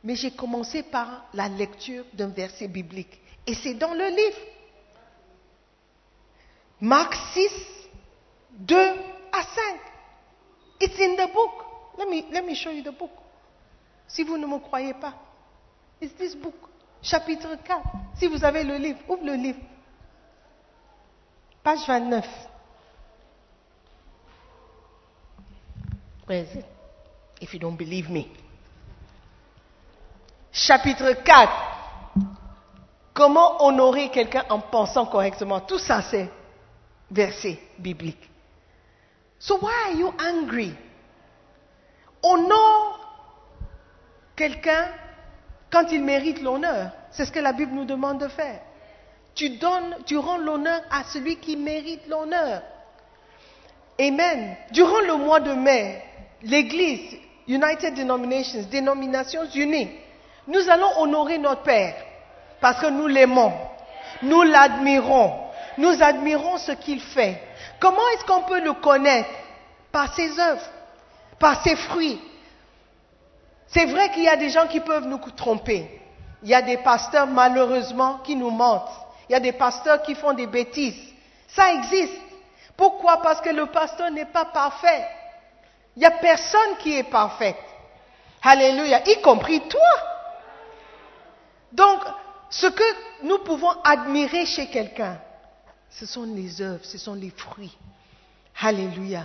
Mais j'ai commencé par la lecture d'un verset biblique. Et c'est dans le livre. Marc 6, 2 à 5. It's in the book. Let me, let me show you the book. Si vous ne me croyez pas. It's this book. Chapitre 4. Si vous avez le livre, ouvre le livre. Page 29. Where is? If you don't believe me. Chapitre 4. Comment honorer quelqu'un en pensant correctement Tout ça, c'est verset biblique. So why are you angry? Honore quelqu'un quand il mérite l'honneur. C'est ce que la Bible nous demande de faire. Tu donnes, tu rends l'honneur à celui qui mérite l'honneur. Amen. Durant le mois de mai, l'Église, United Denominations, Dénominations Unies, nous allons honorer notre Père parce que nous l'aimons, nous l'admirons, nous admirons ce qu'il fait. Comment est-ce qu'on peut le connaître? Par ses œuvres, par ses fruits. C'est vrai qu'il y a des gens qui peuvent nous tromper. Il y a des pasteurs, malheureusement, qui nous mentent. Il y a des pasteurs qui font des bêtises. Ça existe. Pourquoi? Parce que le pasteur n'est pas parfait. Il n'y a personne qui est parfait. Alléluia, y compris toi. Donc, ce que nous pouvons admirer chez quelqu'un, ce sont les œuvres, ce sont les fruits. Alléluia.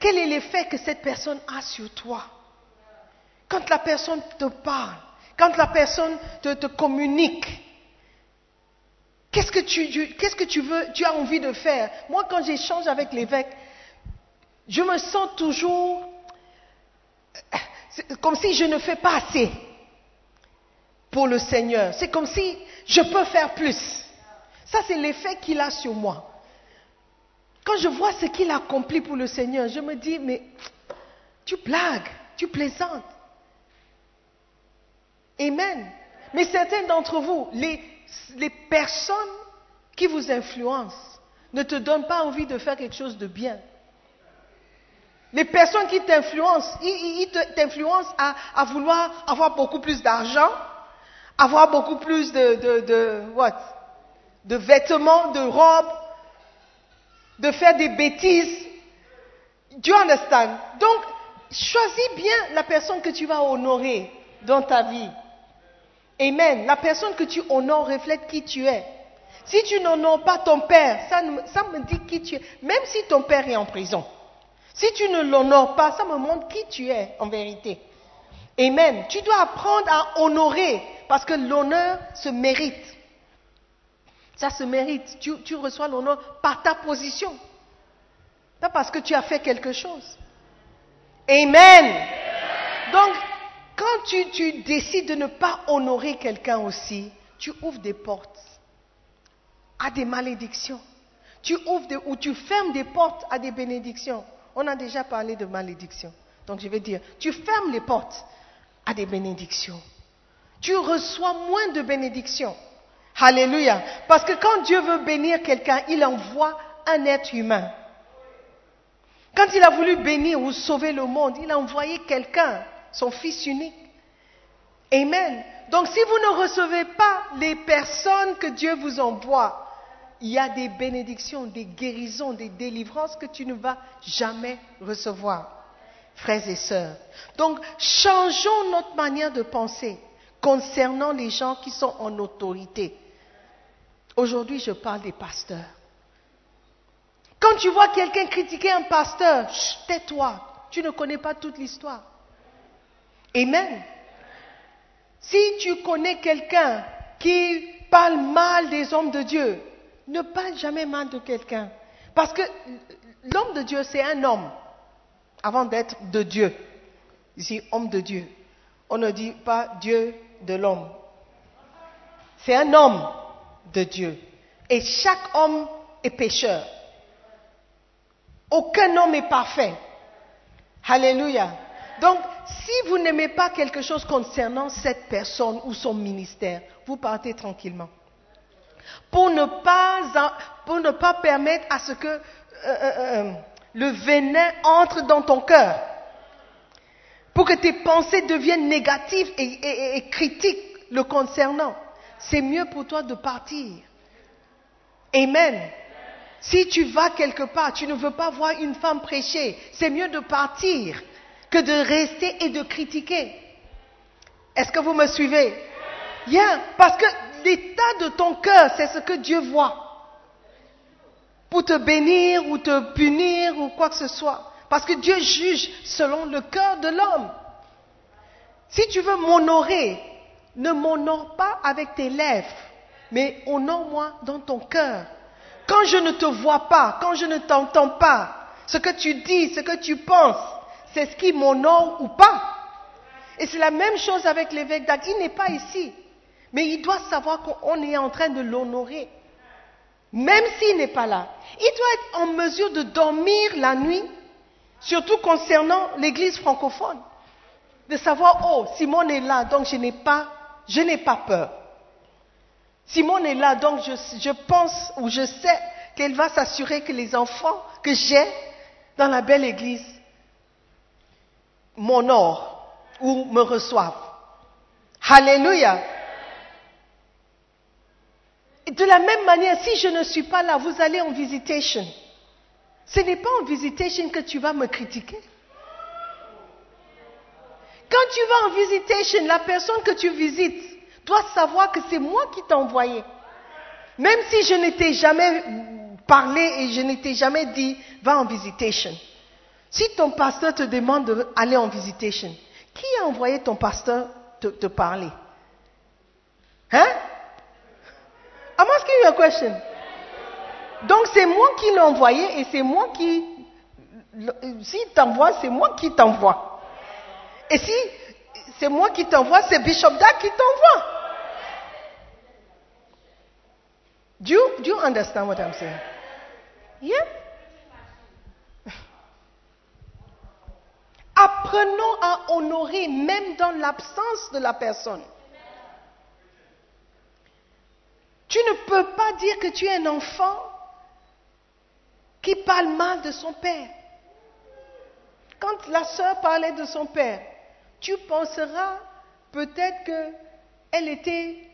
Quel est l'effet que cette personne a sur toi? Quand la personne te parle, quand la personne te, communique, qu'est-ce que que tu veux, tu as envie de faire? Moi, quand j'échange avec l'évêque, je me sens toujours comme si je ne fais pas assez pour le Seigneur. C'est comme si je peux faire plus. Ça, c'est l'effet qu'il a sur moi. Quand je vois ce qu'il accomplit pour le Seigneur, je me dis, mais tu blagues, tu plaisantes. Amen. Mais certains d'entre vous, les, personnes qui vous influencent ne te donnent pas envie de faire quelque chose de bien. Les personnes qui t'influencent, ils, t'influencent à, vouloir avoir beaucoup plus d'argent, avoir beaucoup plus de what? de vêtements, de robes, de faire des bêtises. Do you understand? Donc, choisis bien la personne que tu vas honorer dans ta vie. Amen. La personne que tu honores reflète qui tu es. Si tu n'honores pas ton père, ça, me dit qui tu es. Même si ton père est en prison. Si tu ne l'honores pas, ça me montre qui tu es en vérité. Amen. Tu dois apprendre à honorer parce que l'honneur se mérite. Ça se mérite. Tu, reçois l'honneur par ta position. Pas parce que tu as fait quelque chose. Amen. Donc, quand tu, décides de ne pas honorer quelqu'un aussi, tu ouvres des portes à des malédictions. Tu ouvres ou tu fermes des portes à des bénédictions. On a déjà parlé de malédictions. Donc je vais dire, tu fermes les portes à des bénédictions. Tu reçois moins de bénédictions. Alléluia. Parce que quand Dieu veut bénir quelqu'un, il envoie un être humain. Quand il a voulu bénir ou sauver le monde, il a envoyé quelqu'un, son fils unique. Amen. Donc si vous ne recevez pas les personnes que Dieu vous envoie, il y a des bénédictions, des guérisons, des délivrances que tu ne vas jamais recevoir, frères et sœurs. Donc changeons notre manière de penser concernant les gens qui sont en autorité. Aujourd'hui, je parle des pasteurs. Quand tu vois quelqu'un critiquer un pasteur, tais-toi. Tu ne connais pas toute l'histoire. Amen. Si tu connais quelqu'un qui parle mal des hommes de Dieu, ne parle jamais mal de quelqu'un. Parce que l'homme de Dieu, c'est un homme avant d'être de Dieu. Ici, homme de Dieu. On ne dit pas Dieu de l'homme. C'est un homme de Dieu. Et chaque homme est pécheur. Aucun homme est parfait. Alléluia. Donc, si vous n'aimez pas quelque chose concernant cette personne ou son ministère, vous partez tranquillement. Pour ne pas, pour ne pas permettre à ce que euh, euh, euh, le venin entre dans ton cœur. Pour que tes pensées deviennent négatives et, et- et critiques le concernant. C'est mieux pour toi de partir. Amen. Si tu vas quelque part, tu ne veux pas voir une femme prêcher, c'est mieux de partir que de rester et de critiquer. Est-ce que vous me suivez? Bien, parce que l'état de ton cœur, c'est ce que Dieu voit. Pour te bénir ou te punir ou quoi que ce soit. Parce que Dieu juge selon le cœur de l'homme. Si tu veux m'honorer, ne m'honore pas avec tes lèvres, mais honore-moi dans ton cœur. Quand je ne te vois pas, quand je ne t'entends pas, ce que tu dis, ce que tu penses, c'est ce qui m'honore ou pas. Et c'est la même chose avec l'évêque d'Ag. Il n'est pas ici, mais il doit savoir qu'on est en train de l'honorer. Même s'il n'est pas là. Il doit être en mesure de dormir la nuit, surtout concernant l'église francophone. De savoir, oh, Simone est là, donc je n'ai pas, je n'ai pas peur. Simone est là, donc je, je pense ou je sais qu'elle va s'assurer que les enfants que j'ai dans la belle église m'honorent ou me reçoivent. Alléluia. De la même manière, si je ne suis pas là, vous allez en visitation. Ce n'est pas en visitation que tu vas me critiquer. Quand tu vas en visitation, la personne que tu visites doit savoir que c'est moi qui t'ai envoyé. Même si je ne t'ai jamais parlé et je ne t'ai jamais dit, va en visitation. Si ton pasteur te demande d'aller en visitation, qui a envoyé ton pasteur te, parler? Hein? I'm asking you a question. Donc c'est moi qui l'ai envoyé et c'est moi qui... S'il t'envoie, c'est moi qui t'envoie. Et si c'est moi qui t'envoie, c'est Bishop Dag qui t'envoie. Do you, do you understand what I'm saying? Yeah? Apprenons à honorer même dans l'absence de la personne. Tu ne peux pas dire que tu es un enfant qui parle mal de son père. Quand la sœur parlait de son père, tu penseras peut-être qu'elle était,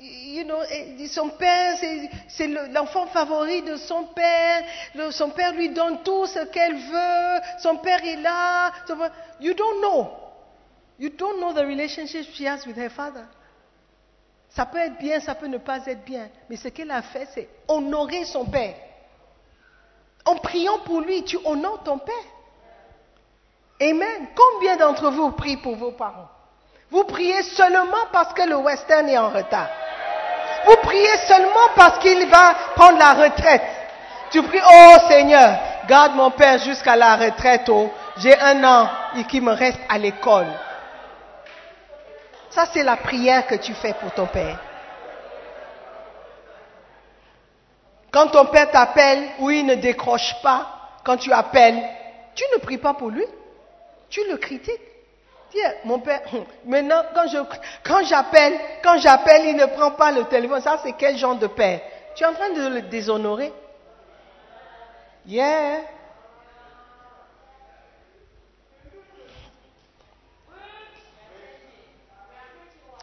you know, son père, c'est- c'est le- l'enfant favori de son père, son père lui donne tout ce qu'elle veut, son père est là. You don't know. You don't know the relationship she has with her father. Ça peut être bien, ça peut ne pas être bien. Mais ce qu'elle a fait, c'est honorer son père. En priant pour lui, tu honores ton père. Amen. Combien d'entre vous prient pour vos parents? Vous priez seulement parce que le western est en retard. Vous priez seulement parce qu'il va prendre la retraite. Tu pries, oh Seigneur, garde mon père jusqu'à la retraite. Oh, j'ai un an et qui me reste à l'école. Ça, c'est la prière que tu fais pour ton père. Quand ton père t'appelle ou il ne décroche pas, quand tu appelles, tu ne pries pas pour lui. Tu le critiques. Mon père, maintenant, quand je, quand j'appelle, quand j'appelle, il ne prend pas le téléphone. Ça, c'est quel genre de père? Tu es en train de le déshonorer? Yeah.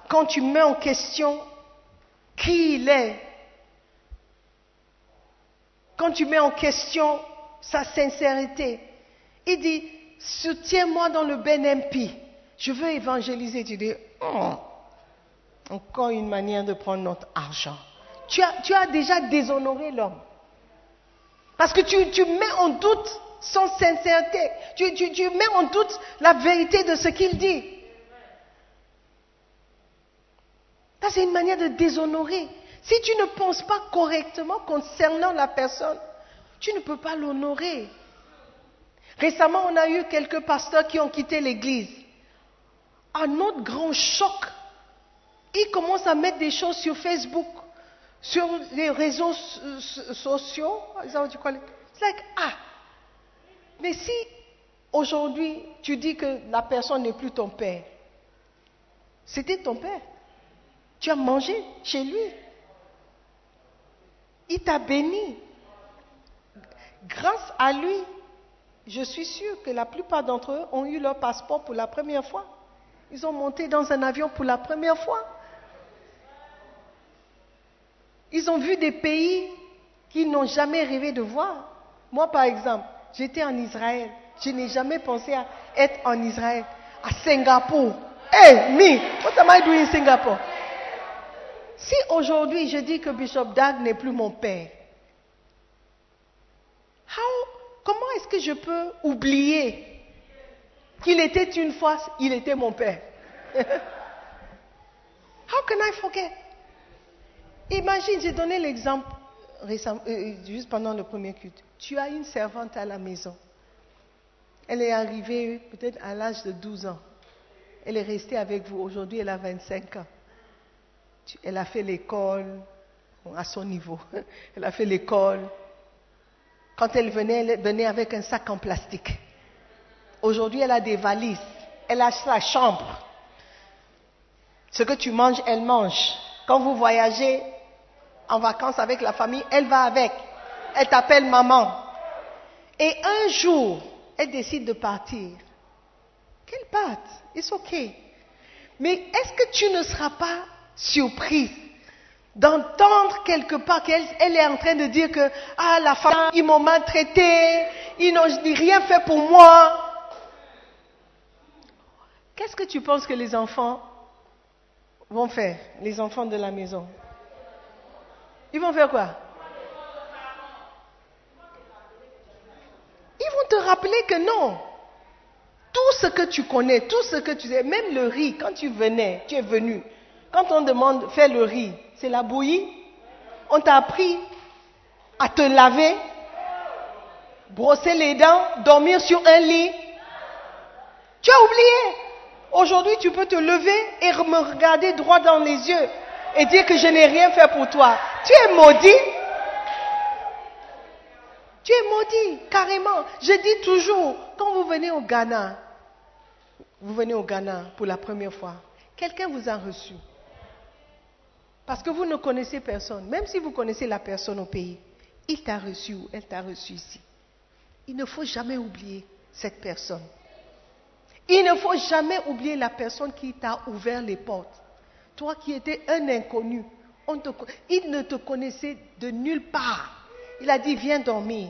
Quand tu mets en question qui il est, quand tu mets en question sa sincérité, il dit, soutiens-moi dans le BNMP. Je veux évangéliser. Tu dis, oh, encore une manière de prendre notre argent. Tu as, déjà déshonoré l'homme. Parce que tu, mets en doute son sincérité. Tu, tu, tu mets en doute la vérité de ce qu'il dit. Ça, c'est une manière de déshonorer. Si tu ne penses pas correctement concernant la personne, tu ne peux pas l'honorer. Récemment, on a eu quelques pasteurs qui ont quitté l'église. À notre grand choc, ils commencent à mettre des choses sur Facebook, sur les réseaux so- so- sociaux. It's like, ah, mais si Aujourd'hui, tu dis que la personne n'est plus ton père. C'était ton père. Tu as mangé chez lui. Il t'a béni. Grâce à lui, je suis sûre que la plupart d'entre eux ont eu leur passeport pour la première fois. Ils ont monté dans un avion pour la première fois. Ils ont vu des pays qu'ils n'ont jamais rêvé de voir. Moi, par exemple, j'étais en Israël. Je n'ai jamais pensé à être en Israël, à Singapour. Hey, me, what am I doing in Singapore? Si aujourd'hui je dis que Bishop Dag n'est plus mon père, comment est-ce que je peux oublier qu'il était une fois, il était mon père? How can I forget? Imagine, j'ai donné l'exemple récemment, euh, juste pendant le premier culte. Tu as une servante à la maison. Elle est arrivée peut-être à l'âge de 12 ans. Elle est restée avec vous. Aujourd'hui, elle a 25 ans. Elle a fait l'école à son niveau. Elle a fait l'école. Quand elle venait, elle venait avec un sac en plastique. Aujourd'hui, elle a des valises. Elle a sa chambre. Ce que tu manges, elle mange. Quand vous voyagez en vacances avec la famille, elle va avec. Elle t'appelle maman. Et un jour, elle décide de partir. Qu'elle parte. It's okay. Mais est-ce que tu ne seras pas surprise d'entendre quelque part qu'elle elle est en train de dire que ah la femme ils m'ont maltraité, ils n'ont rien fait pour moi. Qu'est-ce que tu penses que les enfants vont faire, les enfants de la maison? Ils vont faire quoi? Ils vont te rappeler que non. Tout ce que tu connais, tout ce que tu sais, même le riz, quand tu venais, tu es venu, quand on demande fais le riz, c'est la bouillie? On t'a appris à te laver, brosser les dents, dormir sur un lit? Tu as oublié. Aujourd'hui, tu peux te lever et me regarder droit dans les yeux et dire que je n'ai rien fait pour toi. Tu es maudit. Tu es maudit, carrément. Je dis toujours, quand vous venez au Ghana, vous venez au Ghana pour la première fois, quelqu'un vous a reçu. Parce que vous ne connaissez personne. Même si vous connaissez la personne au pays, il t'a reçu ou elle t'a reçu ici. Il ne faut jamais oublier cette personne. Il ne faut jamais oublier la personne qui t'a ouvert les portes. Toi qui étais un inconnu, il ne te connaissait de nulle part. Il a dit, viens dormir.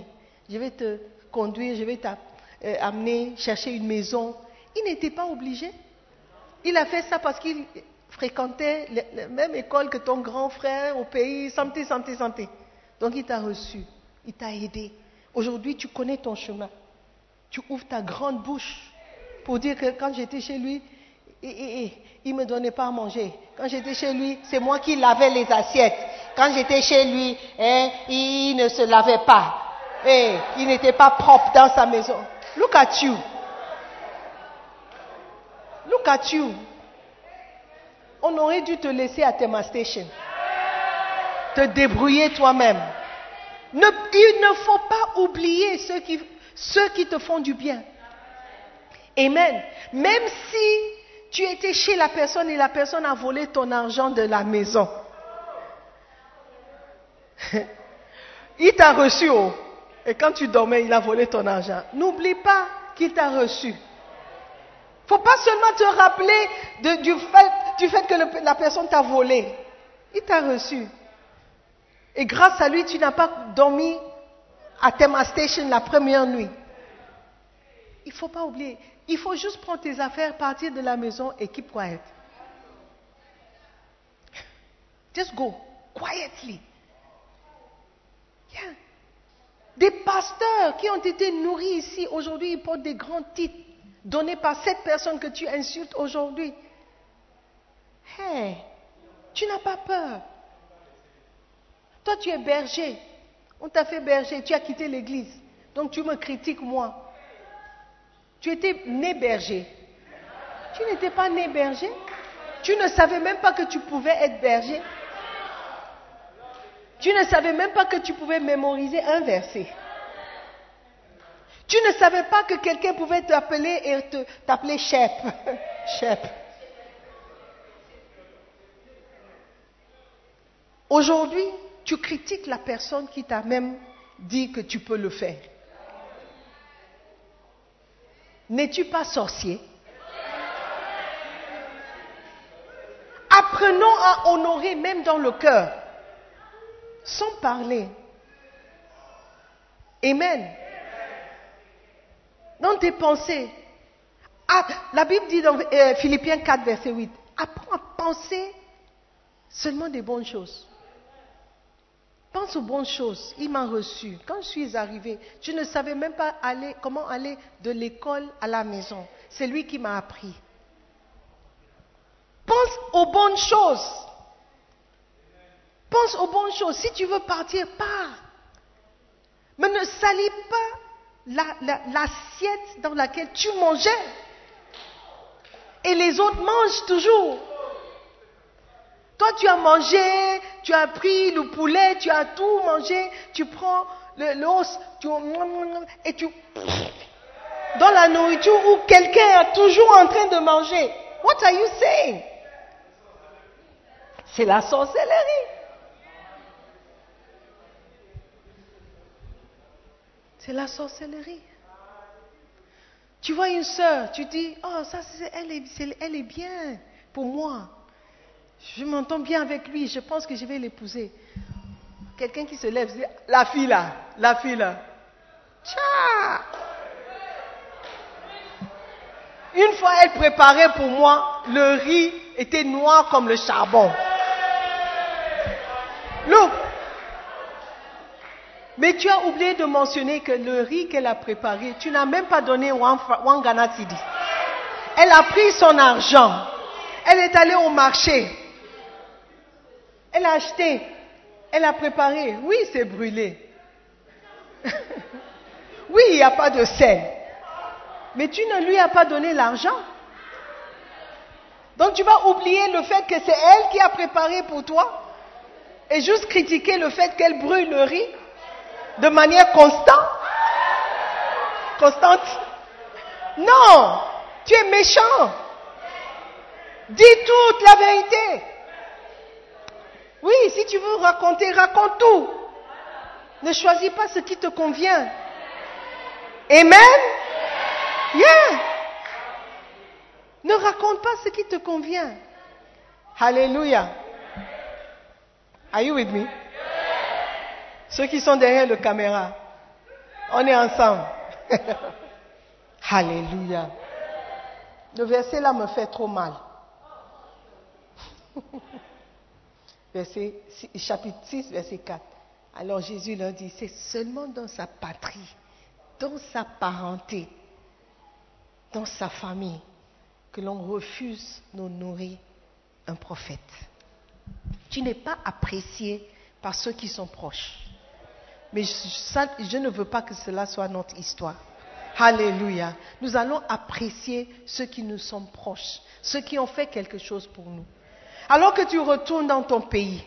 Je vais te conduire, je vais t'amener chercher une maison. Il n'était pas obligé. Il a fait ça parce qu'il fréquentait la même école que ton grand frère au pays, santé, santé, santé. Donc il t'a reçu, il t'a aidé. Aujourd'hui, tu connais ton chemin. Tu ouvres ta grande bouche pour dire que quand j'étais chez lui, il ne me donnait pas à manger. Quand j'étais chez lui, c'est moi qui lavais les assiettes. Quand j'étais chez lui, hein, il ne se lavait pas. Et il n'était pas propre dans sa maison. Look at you. Look at you. On aurait dû te laisser à Tema Station. Te débrouiller toi-même. il ne faut pas oublier ceux qui te font du bien. Amen. Même si tu étais chez la personne et la personne a volé ton argent de la maison. il t'a reçu. Oh. Et quand tu dormais, il a volé ton argent. N'oublie pas qu'il t'a reçu. Il faut pas seulement te rappeler du, fait, que la personne t'a volé. Il t'a reçu. Et grâce à lui, tu n'as pas dormi à Tema Station la première nuit. Il ne faut pas oublier. Il faut juste prendre tes affaires, partir de la maison et keep quiet. Just go quietly. Des pasteurs qui ont été nourris ici, aujourd'hui, ils portent des grands titres donnés par cette personne que tu insultes aujourd'hui. Hey, tu n'as pas peur. Toi, tu es berger. On t'a fait berger, tu as quitté l'église. Donc tu me critiques, moi. Tu étais né berger. Tu n'étais pas né berger. Tu ne savais même pas que tu pouvais être berger. Tu ne savais même pas que tu pouvais mémoriser un verset. Tu ne savais pas que quelqu'un pouvait t'appeler et t'appeler Shep. Shep. Aujourd'hui, tu critiques la personne qui t'a même dit que tu peux le faire. N'es-tu pas sorcier? Apprenons à honorer même dans le cœur, sans parler. Amen. Dans tes pensées. Ah, la Bible dit dans euh, Philippiens 4, verset 8, apprends à penser seulement des bonnes choses. Pense aux bonnes choses. Il m'a reçu. Quand je suis arrivé, je ne savais même pas comment aller de l'école à la maison. C'est lui qui m'a appris. Pense aux bonnes choses. Pense aux bonnes choses. Si tu veux partir, pars. Mais ne salis pas la- la- l'assiette dans laquelle tu mangeais. Et les autres mangent toujours. Toi, tu as mangé, tu as pris le poulet, tu as tout mangé, tu prends l'os, tu, et tu... Dans la nourriture où quelqu'un est toujours en train de manger. What are you saying? C'est la sorcellerie. C'est la sorcellerie. Tu vois une sœur, tu dis, oh, ça, elle est bien pour moi. Je m'entends bien avec lui, je pense que je vais l'épouser. Quelqu'un qui se lève, dit, la fille là, la fille là. Une fois, elle préparait pour moi, le riz était noir comme le charbon. Look. Mais tu as oublié de mentionner que le riz qu'elle a préparé, tu n'as même pas donné Ghana cedi. Elle a pris son argent. Elle est allée au marché. Elle a acheté. Elle a préparé. Oui, c'est brûlé. oui, il n'y a pas de sel. Mais tu ne lui as pas donné l'argent. Donc tu vas oublier le fait que c'est elle qui a préparé pour toi et juste critiquer le fait qu'elle brûle le riz de manière constante. Constante. Non, tu es méchant. Dis toute la vérité. Oui, si tu veux raconter, raconte tout. Ne choisis pas ce qui te convient. Amen? Yeah. Ne raconte pas ce qui te convient. Alléluia. Are you with me? Ceux qui sont derrière le caméra, on est ensemble. Alléluia. Le verset là me fait trop mal. Chapitre 6, verset 4. Alors Jésus leur dit, c'est seulement dans sa patrie, dans sa parenté, dans sa famille, que l'on refuse d'honorer un prophète. Tu n'es pas apprécié par ceux qui sont proches. Mais je, je ne veux pas que cela soit notre histoire. Alléluia. Nous allons apprécier ceux qui nous sont proches, ceux qui ont fait quelque chose pour nous. Alors que tu retournes dans ton pays,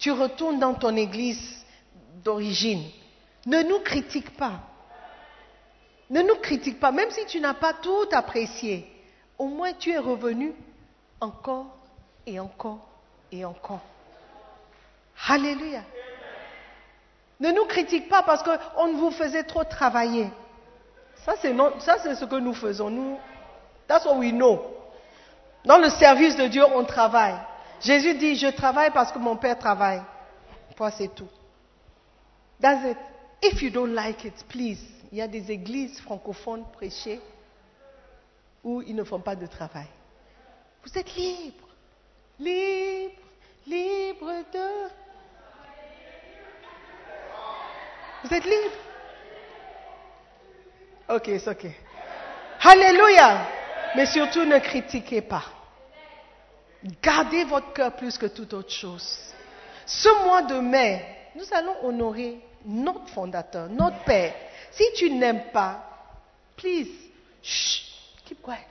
tu retournes dans ton église d'origine, ne nous critique pas. Ne nous critique pas, même si tu n'as pas tout apprécié. Au moins tu es revenu encore et encore et encore. Alléluia. Ne nous critique pas parce qu'on vous faisait trop travailler. Ça, c'est ce que nous faisons. Nous, that's what we know. Dans le service de Dieu, on travaille. Jésus dit, je travaille parce que mon Père travaille. Toi, c'est tout. That's it? If you don't like it, please. Il y a des églises francophones prêchées où ils ne font pas de travail. Vous êtes libre. Libre. Libre de. Vous êtes libre. Ok, c'est ok. Alléluia. Mais surtout ne critiquez pas. Gardez votre cœur plus que toute autre chose. Ce mois de mai, nous allons honorer notre fondateur, notre Père. Si tu n'aimes pas, please, keep quiet.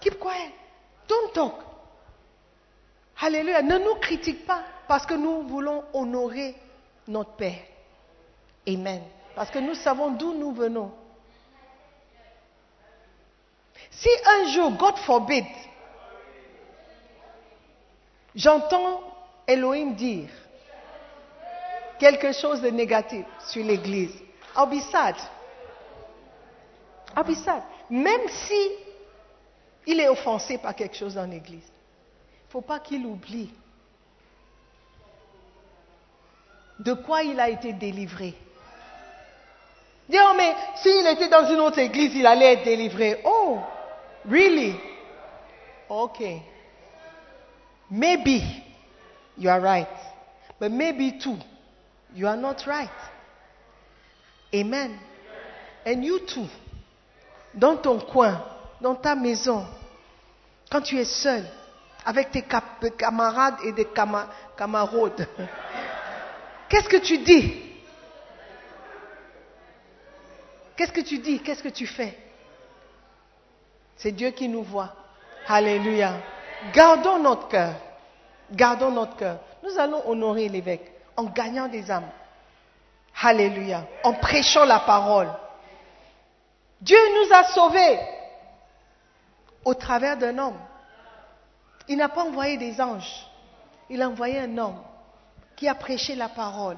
Keep quiet. Don't talk. Alléluia. Ne nous critique pas parce que nous voulons honorer notre Père. Amen. Parce que nous savons d'où nous venons. Si un jour, God forbid, j'entends Elohim dire quelque chose de négatif sur l'Église, I'll be. Même si il est offensé par quelque chose dans l'Église, il ne faut pas qu'il oublie de quoi il a été délivré. Dis, oh, mais s'il était dans une autre église, il allait être délivré. Oh, really? Okay. Maybe you are right. But maybe too, you are not right. Amen. And you too, dans ton coin, dans ta maison, quand tu es seul, avec tes camarades et des cama- camarades, qu'est-ce que tu dis? Qu'est-ce que tu dis? Qu'est-ce que tu fais? C'est Dieu qui nous voit. Alléluia. Gardons notre cœur. Gardons notre cœur. Nous allons honorer l'évêque en gagnant des âmes. Alléluia. En prêchant la parole. Dieu nous a sauvés au travers d'un homme. Il n'a pas envoyé des anges. Il a envoyé un homme qui a prêché la parole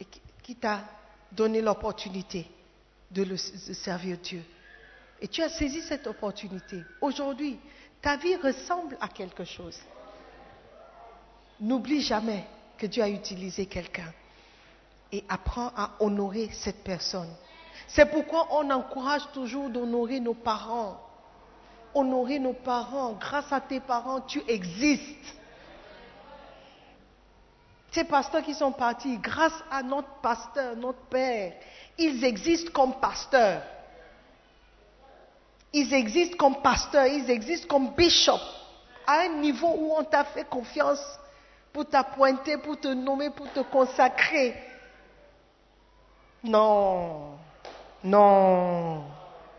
et qui, t'a donné l'opportunité de, de servir Dieu. Et tu as saisi cette opportunité. Aujourd'hui, ta vie ressemble à quelque chose. N'oublie jamais que Dieu a utilisé quelqu'un et apprends à honorer cette personne. C'est pourquoi on encourage toujours d'honorer nos parents. Honorer nos parents. Grâce à tes parents, tu existes. Ces pasteurs qui sont partis, grâce à notre pasteur, notre père, ils existent comme pasteurs. Ils existent comme pasteurs, ils existent comme bishop, à un niveau où on t'a fait confiance pour t'appointer, pour te nommer, pour te consacrer. Non, non,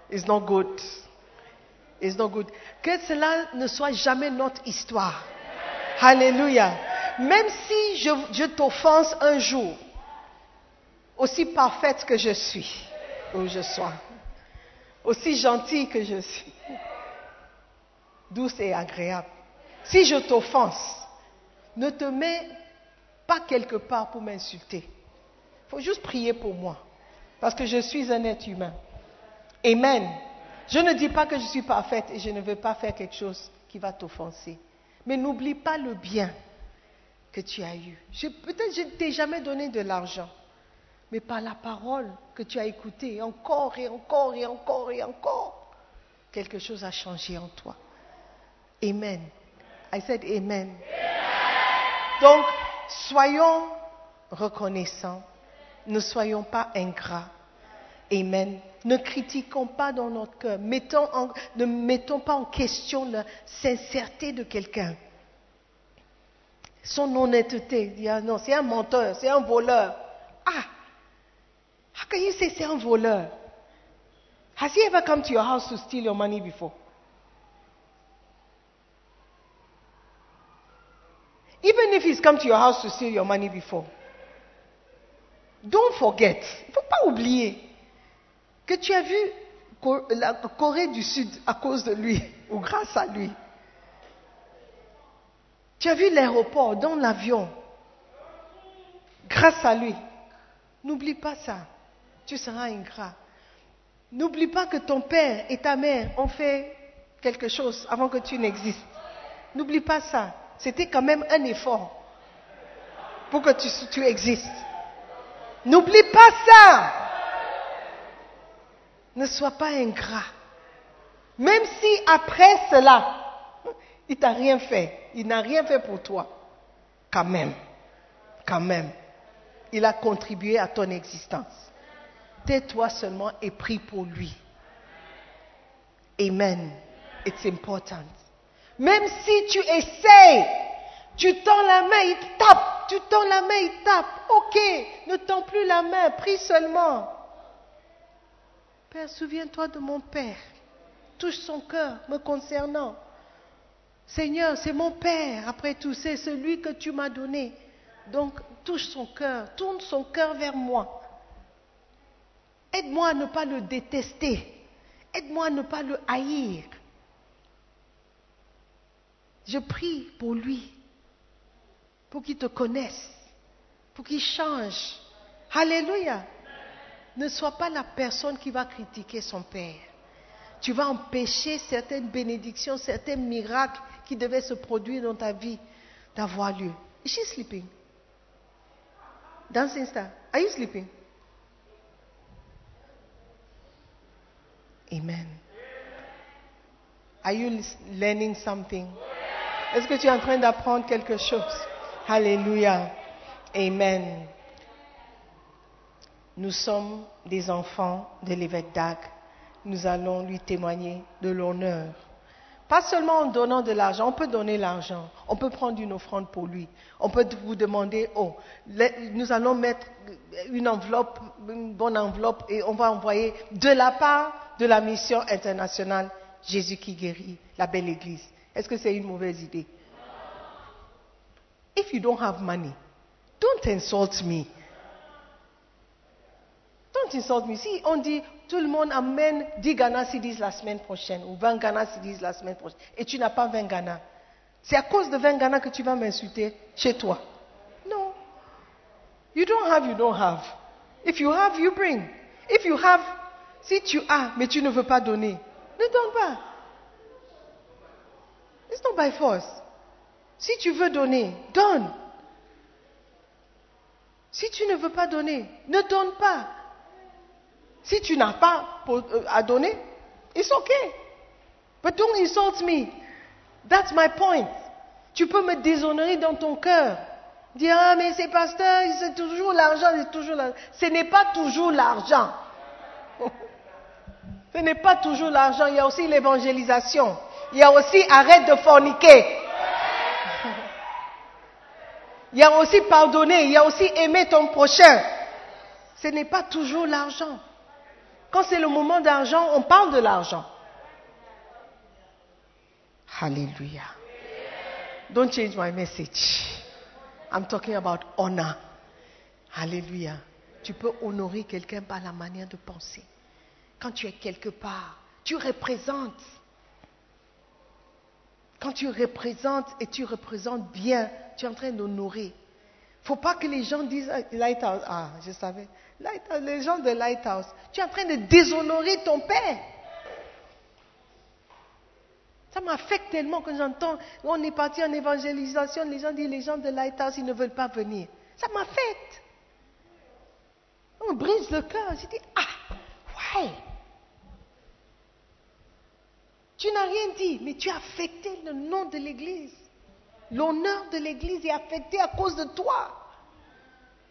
it's not good. It's not good. Que cela ne soit jamais notre histoire. Alléluia. Même si je, je t'offense un jour, aussi parfaite que je suis, ou je sois, aussi gentille que je suis, douce et agréable, si je t'offense, ne te mets pas quelque part pour m'insulter. Il faut juste prier pour moi, parce que je suis un être humain. Amen. Je ne dis pas que je suis parfaite et je ne veux pas faire quelque chose qui va t'offenser. Mais n'oublie pas le bien que tu as eu. Peut-être je ne t'ai jamais donné de l'argent, mais par la parole que tu as écoutée, encore et encore et encore et encore, quelque chose a changé en toi. Amen. I said amen. Donc, soyons reconnaissants, ne soyons pas ingrats. Amen. Ne critiquons pas dans notre cœur, ne mettons pas en question la sincérité de quelqu'un. Son honnêteté, ah non, c'est un menteur, c'est un voleur. Ah, how can you say c'est un voleur? Has he ever come to your house to steal your money before? Even if he's come to your house to steal your money before, don't forget, il ne faut pas oublier que tu as vu la Corée du Sud à cause de lui ou grâce à lui. Tu as vu l'aéroport dans l'avion grâce à lui. N'oublie pas ça. Tu seras ingrat. N'oublie pas que ton père et ta mère ont fait quelque chose avant que tu n'existes. N'oublie pas ça. C'était quand même un effort pour que tu, tu existes. N'oublie pas ça. Ne sois pas ingrat. Même si après cela, il t'a rien fait, il n'a rien fait pour toi, quand même, quand même, il a contribué à ton existence. Tais-toi seulement et prie pour lui. Amen. It's important. Même si tu essayes, tu tends la main, il tape, tu tends la main, il tape. Ok, ne tends plus la main, prie seulement. Père, souviens-toi de mon Père. Touche son cœur me concernant. Seigneur, c'est mon Père, après tout, c'est celui que tu m'as donné. Donc, touche son cœur, tourne son cœur vers moi. Aide-moi à ne pas le détester. Aide-moi à ne pas le haïr. Je prie pour lui, pour qu'il te connaisse, pour qu'il change. Alléluia. Ne sois pas la personne qui va critiquer son Père. Tu vas empêcher certaines bénédictions, certains miracles qui devaient se produire dans ta vie d'avoir lieu. Is she sleeping? Dancing star, are you sleeping? Amen. Are you learning something? Est-ce que tu es en train d'apprendre quelque chose? Alléluia. Amen. Nous sommes des enfants de l'évêque d'Ag. Nous allons lui témoigner de l'honneur. Pas seulement en donnant de l'argent, on peut donner l'argent, on peut prendre une offrande pour lui, on peut vous demander, oh, nous allons mettre une enveloppe, une bonne enveloppe, et on va envoyer de la part de la mission internationale Jésus qui guérit, la belle église. Est-ce que c'est une mauvaise idée? If you don't have money, don't insult me. Don't insult me. Si on dit, tout le monde amène 10 Ghana Cedis la semaine prochaine, ou 20 Ghana Cedis la semaine prochaine, et tu n'as pas 20 Ghana, c'est à cause de 20 Ghana que tu vas m'insulter chez toi. Non. You don't have, you don't have. If you have, you bring. If you have, si tu as, mais tu ne veux pas donner, ne donne pas. It's not by force. Si tu veux donner, donne. Si tu ne veux pas donner, ne donne pas. Si tu n'as pas pour- euh, à donner, it's okay. But don't insult me. That's my point. Tu peux me déshonorer dans ton cœur. Dire, ah, mais c'est pasteur, c'est toujours l'argent, c'est toujours l'argent. Ce n'est pas toujours l'argent. Ce n'est pas toujours l'argent. Il y a aussi l'évangélisation. Il y a aussi arrête de forniquer. Il y a aussi pardonner. Il y a aussi aimer ton prochain. Ce n'est pas toujours l'argent. Quand c'est le moment d'argent, on parle de l'argent. Hallelujah. Don't change my message. I'm talking about honor. Alléluia. Tu peux honorer quelqu'un par la manière de penser. Quand tu es quelque part, tu représentes. Quand tu représentes et tu représentes bien, tu es en train d'honorer. Il ne faut pas que les gens disent ah, Lighthouse. Ah, je savais. Lighthouse, les gens de Lighthouse, tu es en train de déshonorer ton père. Ça m'affecte tellement que j'entends, on est parti en évangélisation, les gens disent les gens de Lighthouse, ils ne veulent pas venir. Ça m'affecte. On brise le cœur. Je dis, ah, ouais. Tu n'as rien dit, mais tu as affecté le nom de l'Église. L'honneur de l'Église est affecté à cause de toi.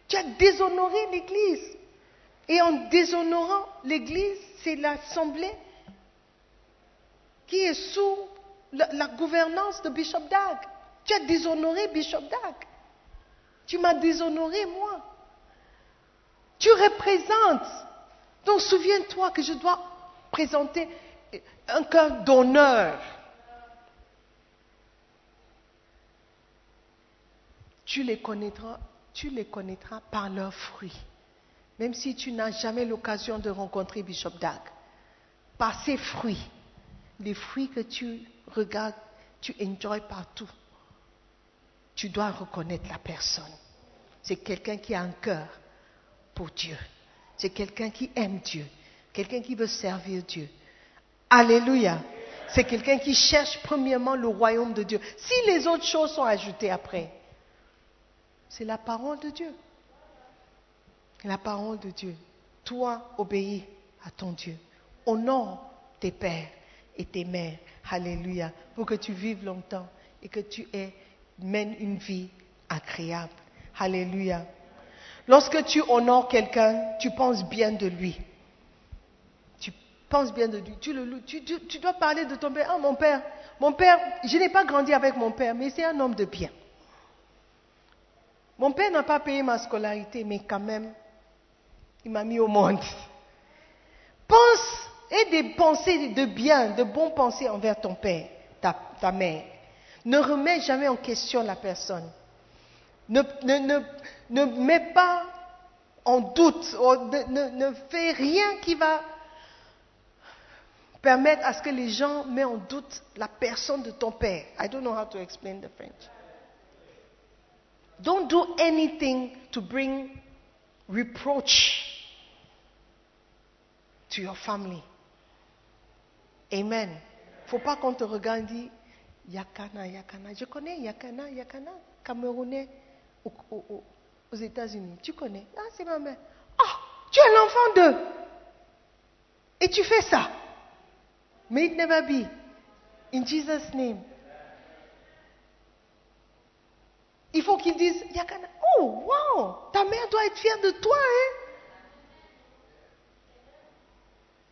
Tu as déshonoré l'Église. Et en déshonorant l'Église, c'est l'Assemblée qui est sous la, la gouvernance de Bishop Dag. Tu as déshonoré Bishop Dag. Tu m'as déshonoré, moi. Tu représentes. Donc souviens-toi que je dois présenter un cœur d'honneur. Tu les connaîtras, tu les connaîtras par leurs fruits. Même si tu n'as jamais l'occasion de rencontrer Bishop Dag, par ses fruits, les fruits que tu regardes, tu enjoys partout, tu dois reconnaître la personne. C'est quelqu'un qui a un cœur pour Dieu. C'est quelqu'un qui aime Dieu. Quelqu'un qui veut servir Dieu. Alléluia. C'est quelqu'un qui cherche premièrement le royaume de Dieu. Si les autres choses sont ajoutées après, c'est la parole de Dieu. La parole de Dieu. Toi, obéis à ton Dieu. Honore tes pères et tes mères. Alléluia. Pour que tu vives longtemps et que tu aies, mènes une vie agréable. Alléluia. Lorsque tu honores quelqu'un, tu penses bien de lui. Tu penses bien de lui. Tu, dois parler de ton père. Ah, mon père, mon père, je n'ai pas grandi avec mon père, mais c'est un homme de bien. Mon père n'a pas payé ma scolarité, mais quand même, il m'a mis au monde. Pense et des pensées de bien, de bonnes pensées envers ton père, ta, mère. Ne remets jamais en question la personne. Ne, mets pas en doute, ne- ne fais rien qui va permettre à ce que les gens mettent en doute la personne de ton père. I don't know how to explain the French. Don't do anything to bring reproach to your family. Amen. Faut pas qu'on te regarde et dise Yakana, Yakana. Je connais Yakana, Yakana, Camerounais au- au- au- aux États-Unis. Tu connais? Ah, c'est ma mère. Ah, tu es l'enfant d'eux. Et tu fais ça. May it never be. In Jesus' name. Il faut qu'ils disent. Oh, wow, ta mère doit être fière de toi, hein.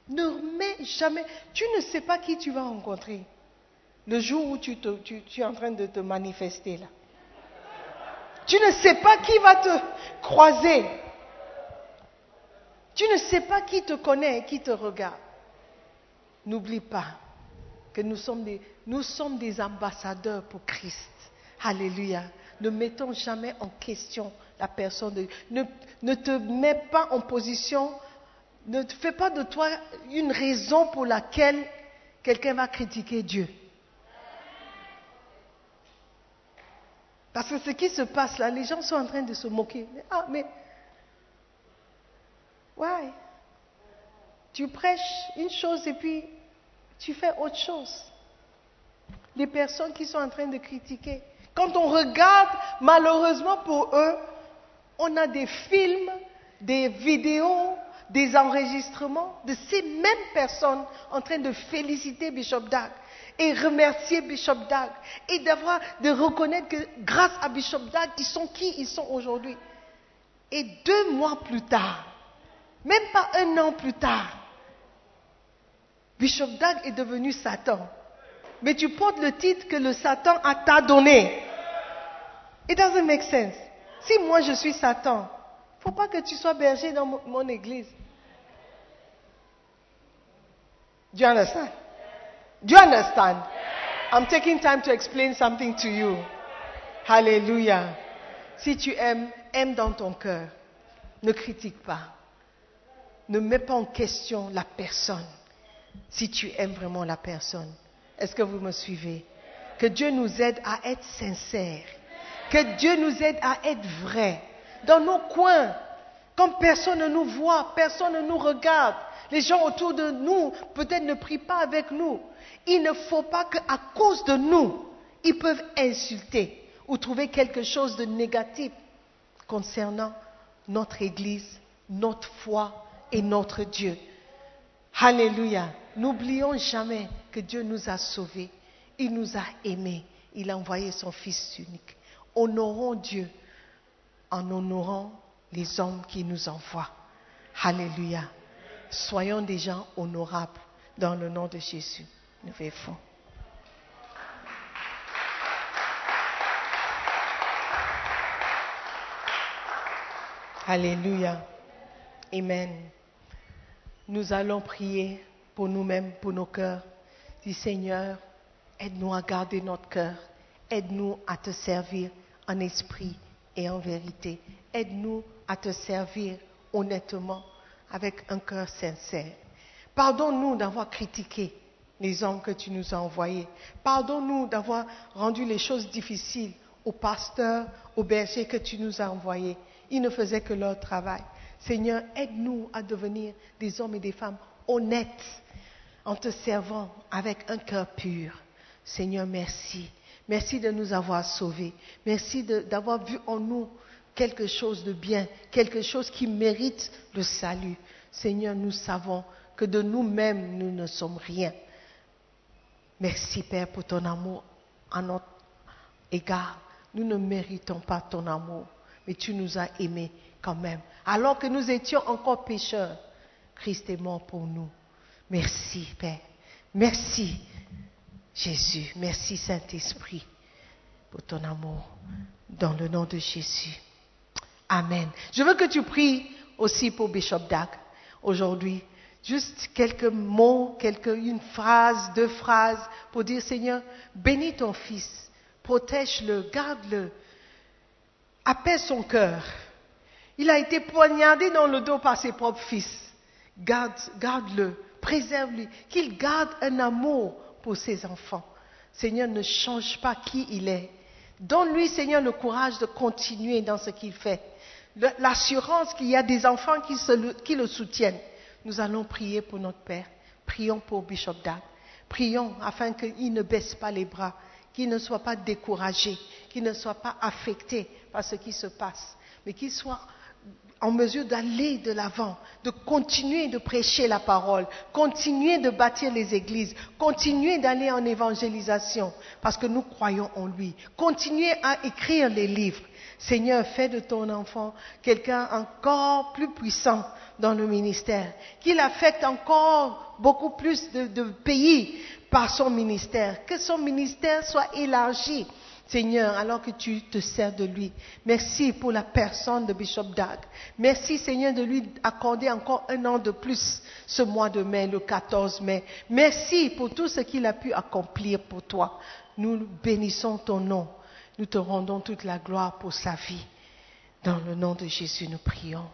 Ne remets jamais. Tu ne sais pas qui tu vas rencontrer le jour où tu- tu es en train de te manifester là. Tu ne sais pas qui va te croiser. Tu ne sais pas qui te connaît et qui te regarde. N'oublie pas que nous sommes des, ambassadeurs pour Christ. Alléluia. Ne mettons jamais en question la personne de ne, ne te mets pas en position, ne fais pas de toi une raison pour laquelle quelqu'un va critiquer Dieu. Parce que ce qui se passe là, les gens sont en train de se moquer. Ah, mais. Ouais. Tu prêches une chose et puis tu fais autre chose. Les personnes qui sont en train de critiquer. Quand on regarde, malheureusement pour eux, on a des films, des vidéos, des enregistrements de ces mêmes personnes en train de féliciter Bishop Dag et remercier Bishop Dag et d'avoir de reconnaître que grâce à Bishop Dag, ils sont qui ils sont aujourd'hui. Et deux mois plus tard, même pas un an plus tard, Bishop Dag est devenu Satan. Mais tu portes le titre que le Satan a t'a donné. It doesn't make sense. Si moi je suis Satan, faut pas que tu sois berger dans mon, mon église. Do you understand? Do you understand? I'm taking time to explain something to you. Hallelujah. Si tu aimes, aime dans ton cœur. Ne critique pas. Ne mets pas en question la personne. Si tu aimes vraiment la personne. Est-ce que vous me suivez? Que Dieu nous aide à être sincères. Que Dieu nous aide à être vrais. Dans nos coins, quand personne ne nous voit, personne ne nous regarde, les gens autour de nous peut-être ne prient pas avec nous. Il ne faut pas qu'à cause de nous, ils peuvent insulter ou trouver quelque chose de négatif concernant notre Église, notre foi et notre Dieu. Alléluia. N'oublions jamais que Dieu nous a sauvés. Il nous a aimés. Il a envoyé son Fils unique. Honorons Dieu en honorant les hommes qui nous envoient. Alléluia. Soyons des gens honorables dans le nom de Jésus. Nous faisons. Alléluia. Amen. Nous allons prier pour nous-mêmes, pour nos cœurs. Dis Seigneur, aide-nous à garder notre cœur. Aide-nous à te servir en esprit et en vérité. Aide-nous à te servir honnêtement, avec un cœur sincère. Pardonne-nous d'avoir critiqué les hommes que tu nous as envoyés. Pardonne-nous d'avoir rendu les choses difficiles aux pasteurs, aux bergers que tu nous as envoyés. Ils ne faisaient que leur travail. Seigneur, aide-nous à devenir des hommes et des femmes honnêtes en te servant avec un cœur pur. Seigneur, merci. Merci de nous avoir sauvés. Merci d'avoir vu en nous quelque chose de bien, quelque chose qui mérite le salut. Seigneur, nous savons que de nous-mêmes, nous ne sommes rien. Merci, Père, pour ton amour à notre égard. Nous ne méritons pas ton amour, mais tu nous as aimés quand même. Alors que nous étions encore pécheurs, Christ est mort pour nous. Merci, Père. Merci, Jésus. Merci, Saint-Esprit, pour ton amour. Dans le nom de Jésus. Amen. Je veux que tu pries aussi pour Bishop Dag aujourd'hui. Juste quelques mots, quelques, une phrase, deux phrases pour dire Seigneur, bénis ton fils, protège-le, garde-le, apaise son cœur. Il a été poignardé dans le dos par ses propres fils. Garde, garde-le, préserve-lui, qu'il garde un amour pour ses enfants. Seigneur, ne change pas qui il est. Donne-lui, Seigneur, le courage de continuer dans ce qu'il fait. L'assurance qu'il y a des enfants qui, qui le soutiennent. Nous allons prier pour notre Père. Prions pour Bishop Dag. Prions afin qu'il ne baisse pas les bras, qu'il ne soit pas découragé, qu'il ne soit pas affecté par ce qui se passe, mais qu'il soit en mesure d'aller de l'avant, de continuer de prêcher la parole, continuer de bâtir les églises, continuer d'aller en évangélisation, parce que nous croyons en lui, continuer à écrire les livres. Seigneur, fais de ton enfant quelqu'un encore plus puissant dans le ministère, qu'il affecte encore beaucoup plus de, de pays par son ministère, que son ministère soit élargi Seigneur, alors que tu te sers de lui. Merci pour la personne de Bishop Dag. Merci, Seigneur, de lui accorder encore un an de plus ce mois de mai, le 14 mai. Merci pour tout ce qu'il a pu accomplir pour toi. Nous bénissons ton nom. Nous te rendons toute la gloire pour sa vie. Dans le nom de Jésus, nous prions.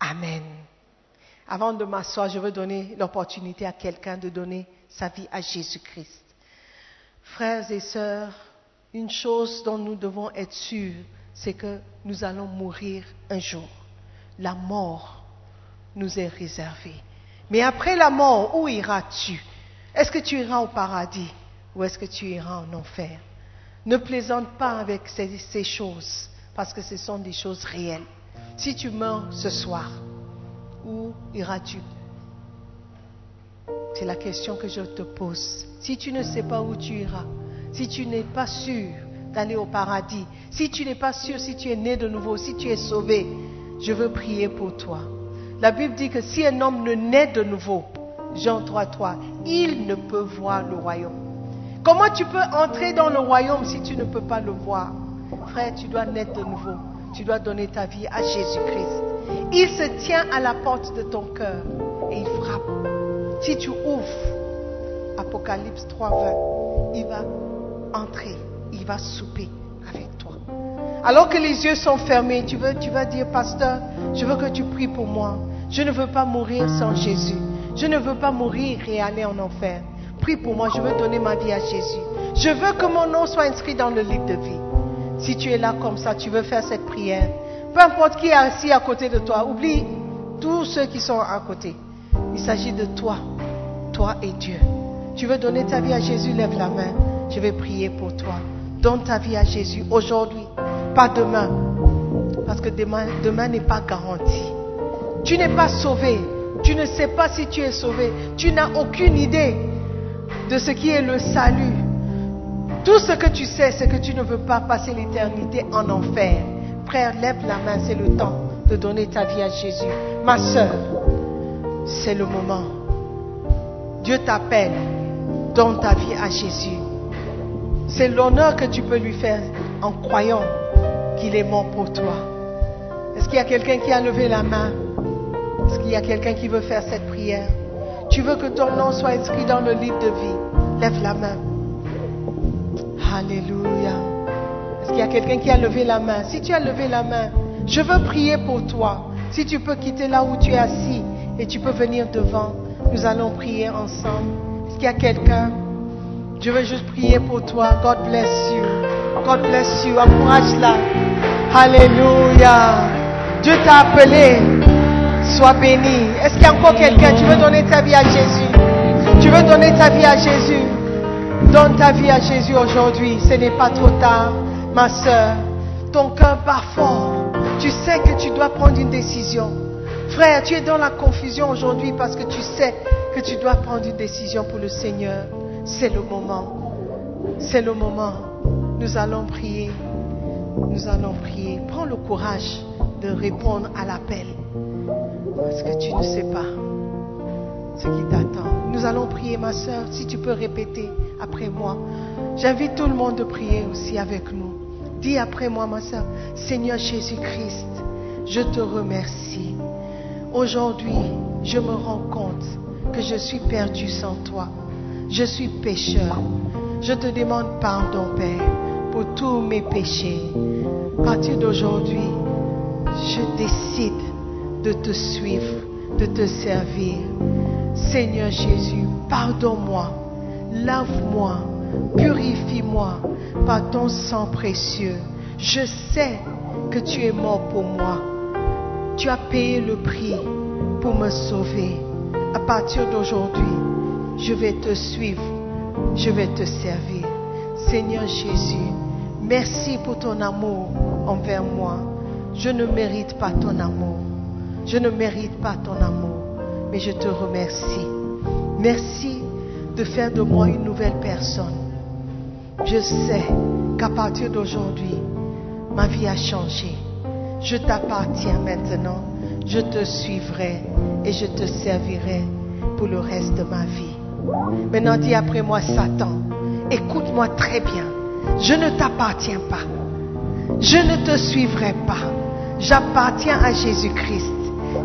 Amen. Avant de m'asseoir, je veux donner l'opportunité à quelqu'un de donner sa vie à Jésus-Christ. Frères et sœurs, une chose dont nous devons être sûrs, c'est que nous allons mourir un jour. La mort nous est réservée. Mais après la mort, où iras-tu? Est-ce que tu iras au paradis ou est-ce que tu iras en enfer? Ne plaisante pas avec ces, choses, parce que ce sont des choses réelles. Si tu meurs ce soir, où iras-tu? C'est la question que je te pose. Si tu ne sais pas où tu iras, si tu n'es pas sûr d'aller au paradis, si tu n'es pas sûr si tu es né de nouveau, si tu es sauvé, je veux prier pour toi. La Bible dit que si un homme ne naît de nouveau, Jean 3, 3, il ne peut voir le royaume. Comment tu peux entrer dans le royaume si tu ne peux pas le voir? Frère, tu dois naître de nouveau. Tu dois donner ta vie à Jésus-Christ. Il se tient à la porte de ton cœur et il frappe. Si tu ouvres Apocalypse 3, 20, il va entrer, il va souper avec toi. Alors que les yeux sont fermés, tu, veux, tu vas dire, pasteur, je veux que tu pries pour moi. Je ne veux pas mourir sans Jésus. Je ne veux pas mourir et aller en enfer. Prie pour moi, je veux donner ma vie à Jésus. Je veux que mon nom soit inscrit dans le livre de vie. Si tu es là comme ça, tu veux faire cette prière, peu importe qui est assis à côté de toi, oublie tous ceux qui sont à côté. Il s'agit de toi, toi et Dieu. Tu veux donner ta vie à Jésus, lève la main. Je vais prier pour toi. Donne ta vie à Jésus aujourd'hui, pas demain. Parce que demain, n'est pas garanti. Tu n'es pas sauvé. Tu ne sais pas si tu es sauvé. Tu n'as aucune idée de ce qui est le salut. Tout ce que tu sais, c'est que tu ne veux pas passer l'éternité en enfer. Frère, lève la main, c'est le temps de donner ta vie à Jésus. Ma soeur, c'est le moment. Dieu t'appelle, donne ta vie à Jésus. C'est l'honneur que tu peux lui faire en croyant qu'il est mort pour toi. Est-ce qu'il y a quelqu'un qui a levé la main? Est-ce qu'il y a quelqu'un qui veut faire cette prière? Tu veux que ton nom soit inscrit dans le livre de vie Lève la main. Alléluia. Est-ce qu'il y a quelqu'un qui a levé la main? Si tu as levé la main, je veux prier pour toi. Si tu peux quitter là où tu es assis et tu peux venir devant, nous allons prier ensemble. Est-ce qu'il y a quelqu'un Je veux juste prier pour toi. God bless you. God bless you. Encourage-la. Alléluia. Dieu t'a appelé. Sois béni. Est-ce qu'il y a encore quelqu'un? Tu veux donner ta vie à Jésus? Tu veux donner ta vie à Jésus? Donne ta vie à Jésus aujourd'hui. Ce n'est pas trop tard, ma soeur. Ton cœur bat fort. Tu sais que tu dois prendre une décision. Frère, tu es dans la confusion aujourd'hui parce que tu sais que tu dois prendre une décision pour le Seigneur. C'est le moment. C'est le moment. Nous allons prier. Nous allons prier. Prends le courage de répondre à l'appel. Parce que tu ne sais pas ce qui t'attend. Nous allons prier, ma soeur, si tu peux répéter après moi. J'invite tout le monde de prier aussi avec nous. Dis après moi, ma soeur, Seigneur Jésus-Christ, je te remercie. Aujourd'hui, je me rends compte que je suis perdu sans toi. Je suis pécheur. Je te demande pardon, Père, pour tous mes péchés. À partir d'aujourd'hui, je décide de te suivre, de te servir. Seigneur Jésus, pardonne-moi, lave-moi, purifie-moi par ton sang précieux. Je sais que tu es mort pour moi. Tu as payé le prix pour me sauver. À partir d'aujourd'hui, je vais te suivre, je vais te servir. Seigneur Jésus, merci pour ton amour envers moi. Je ne mérite pas ton amour. Je ne mérite pas ton amour, mais je te remercie. Merci de faire de moi une nouvelle personne. Je sais qu'à partir d'aujourd'hui, ma vie a changé. Je t'appartiens maintenant. Je te suivrai et je te servirai pour le reste de ma vie. Maintenant, dis après moi, Satan, écoute-moi très bien. Je ne t'appartiens pas. Je ne te suivrai pas. J'appartiens à Jésus-Christ.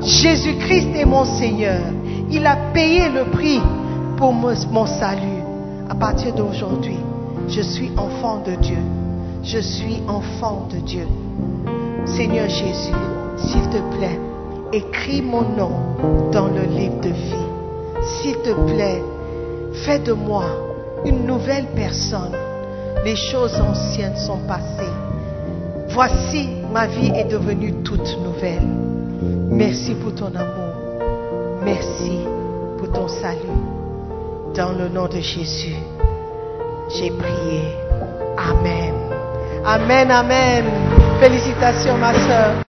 Jésus-Christ est mon Seigneur. Il a payé le prix pour mon salut. À partir d'aujourd'hui, je suis enfant de Dieu. Je suis enfant de Dieu. Seigneur Jésus, s'il te plaît, écris mon nom dans le livre de vie. S'il te plaît, fais de moi une nouvelle personne. Les choses anciennes sont passées. Voici, ma vie est devenue toute nouvelle. Merci pour ton amour. Merci pour ton salut. Dans le nom de Jésus, j'ai prié. Amen. Amen, amen. Félicitations, ma soeur.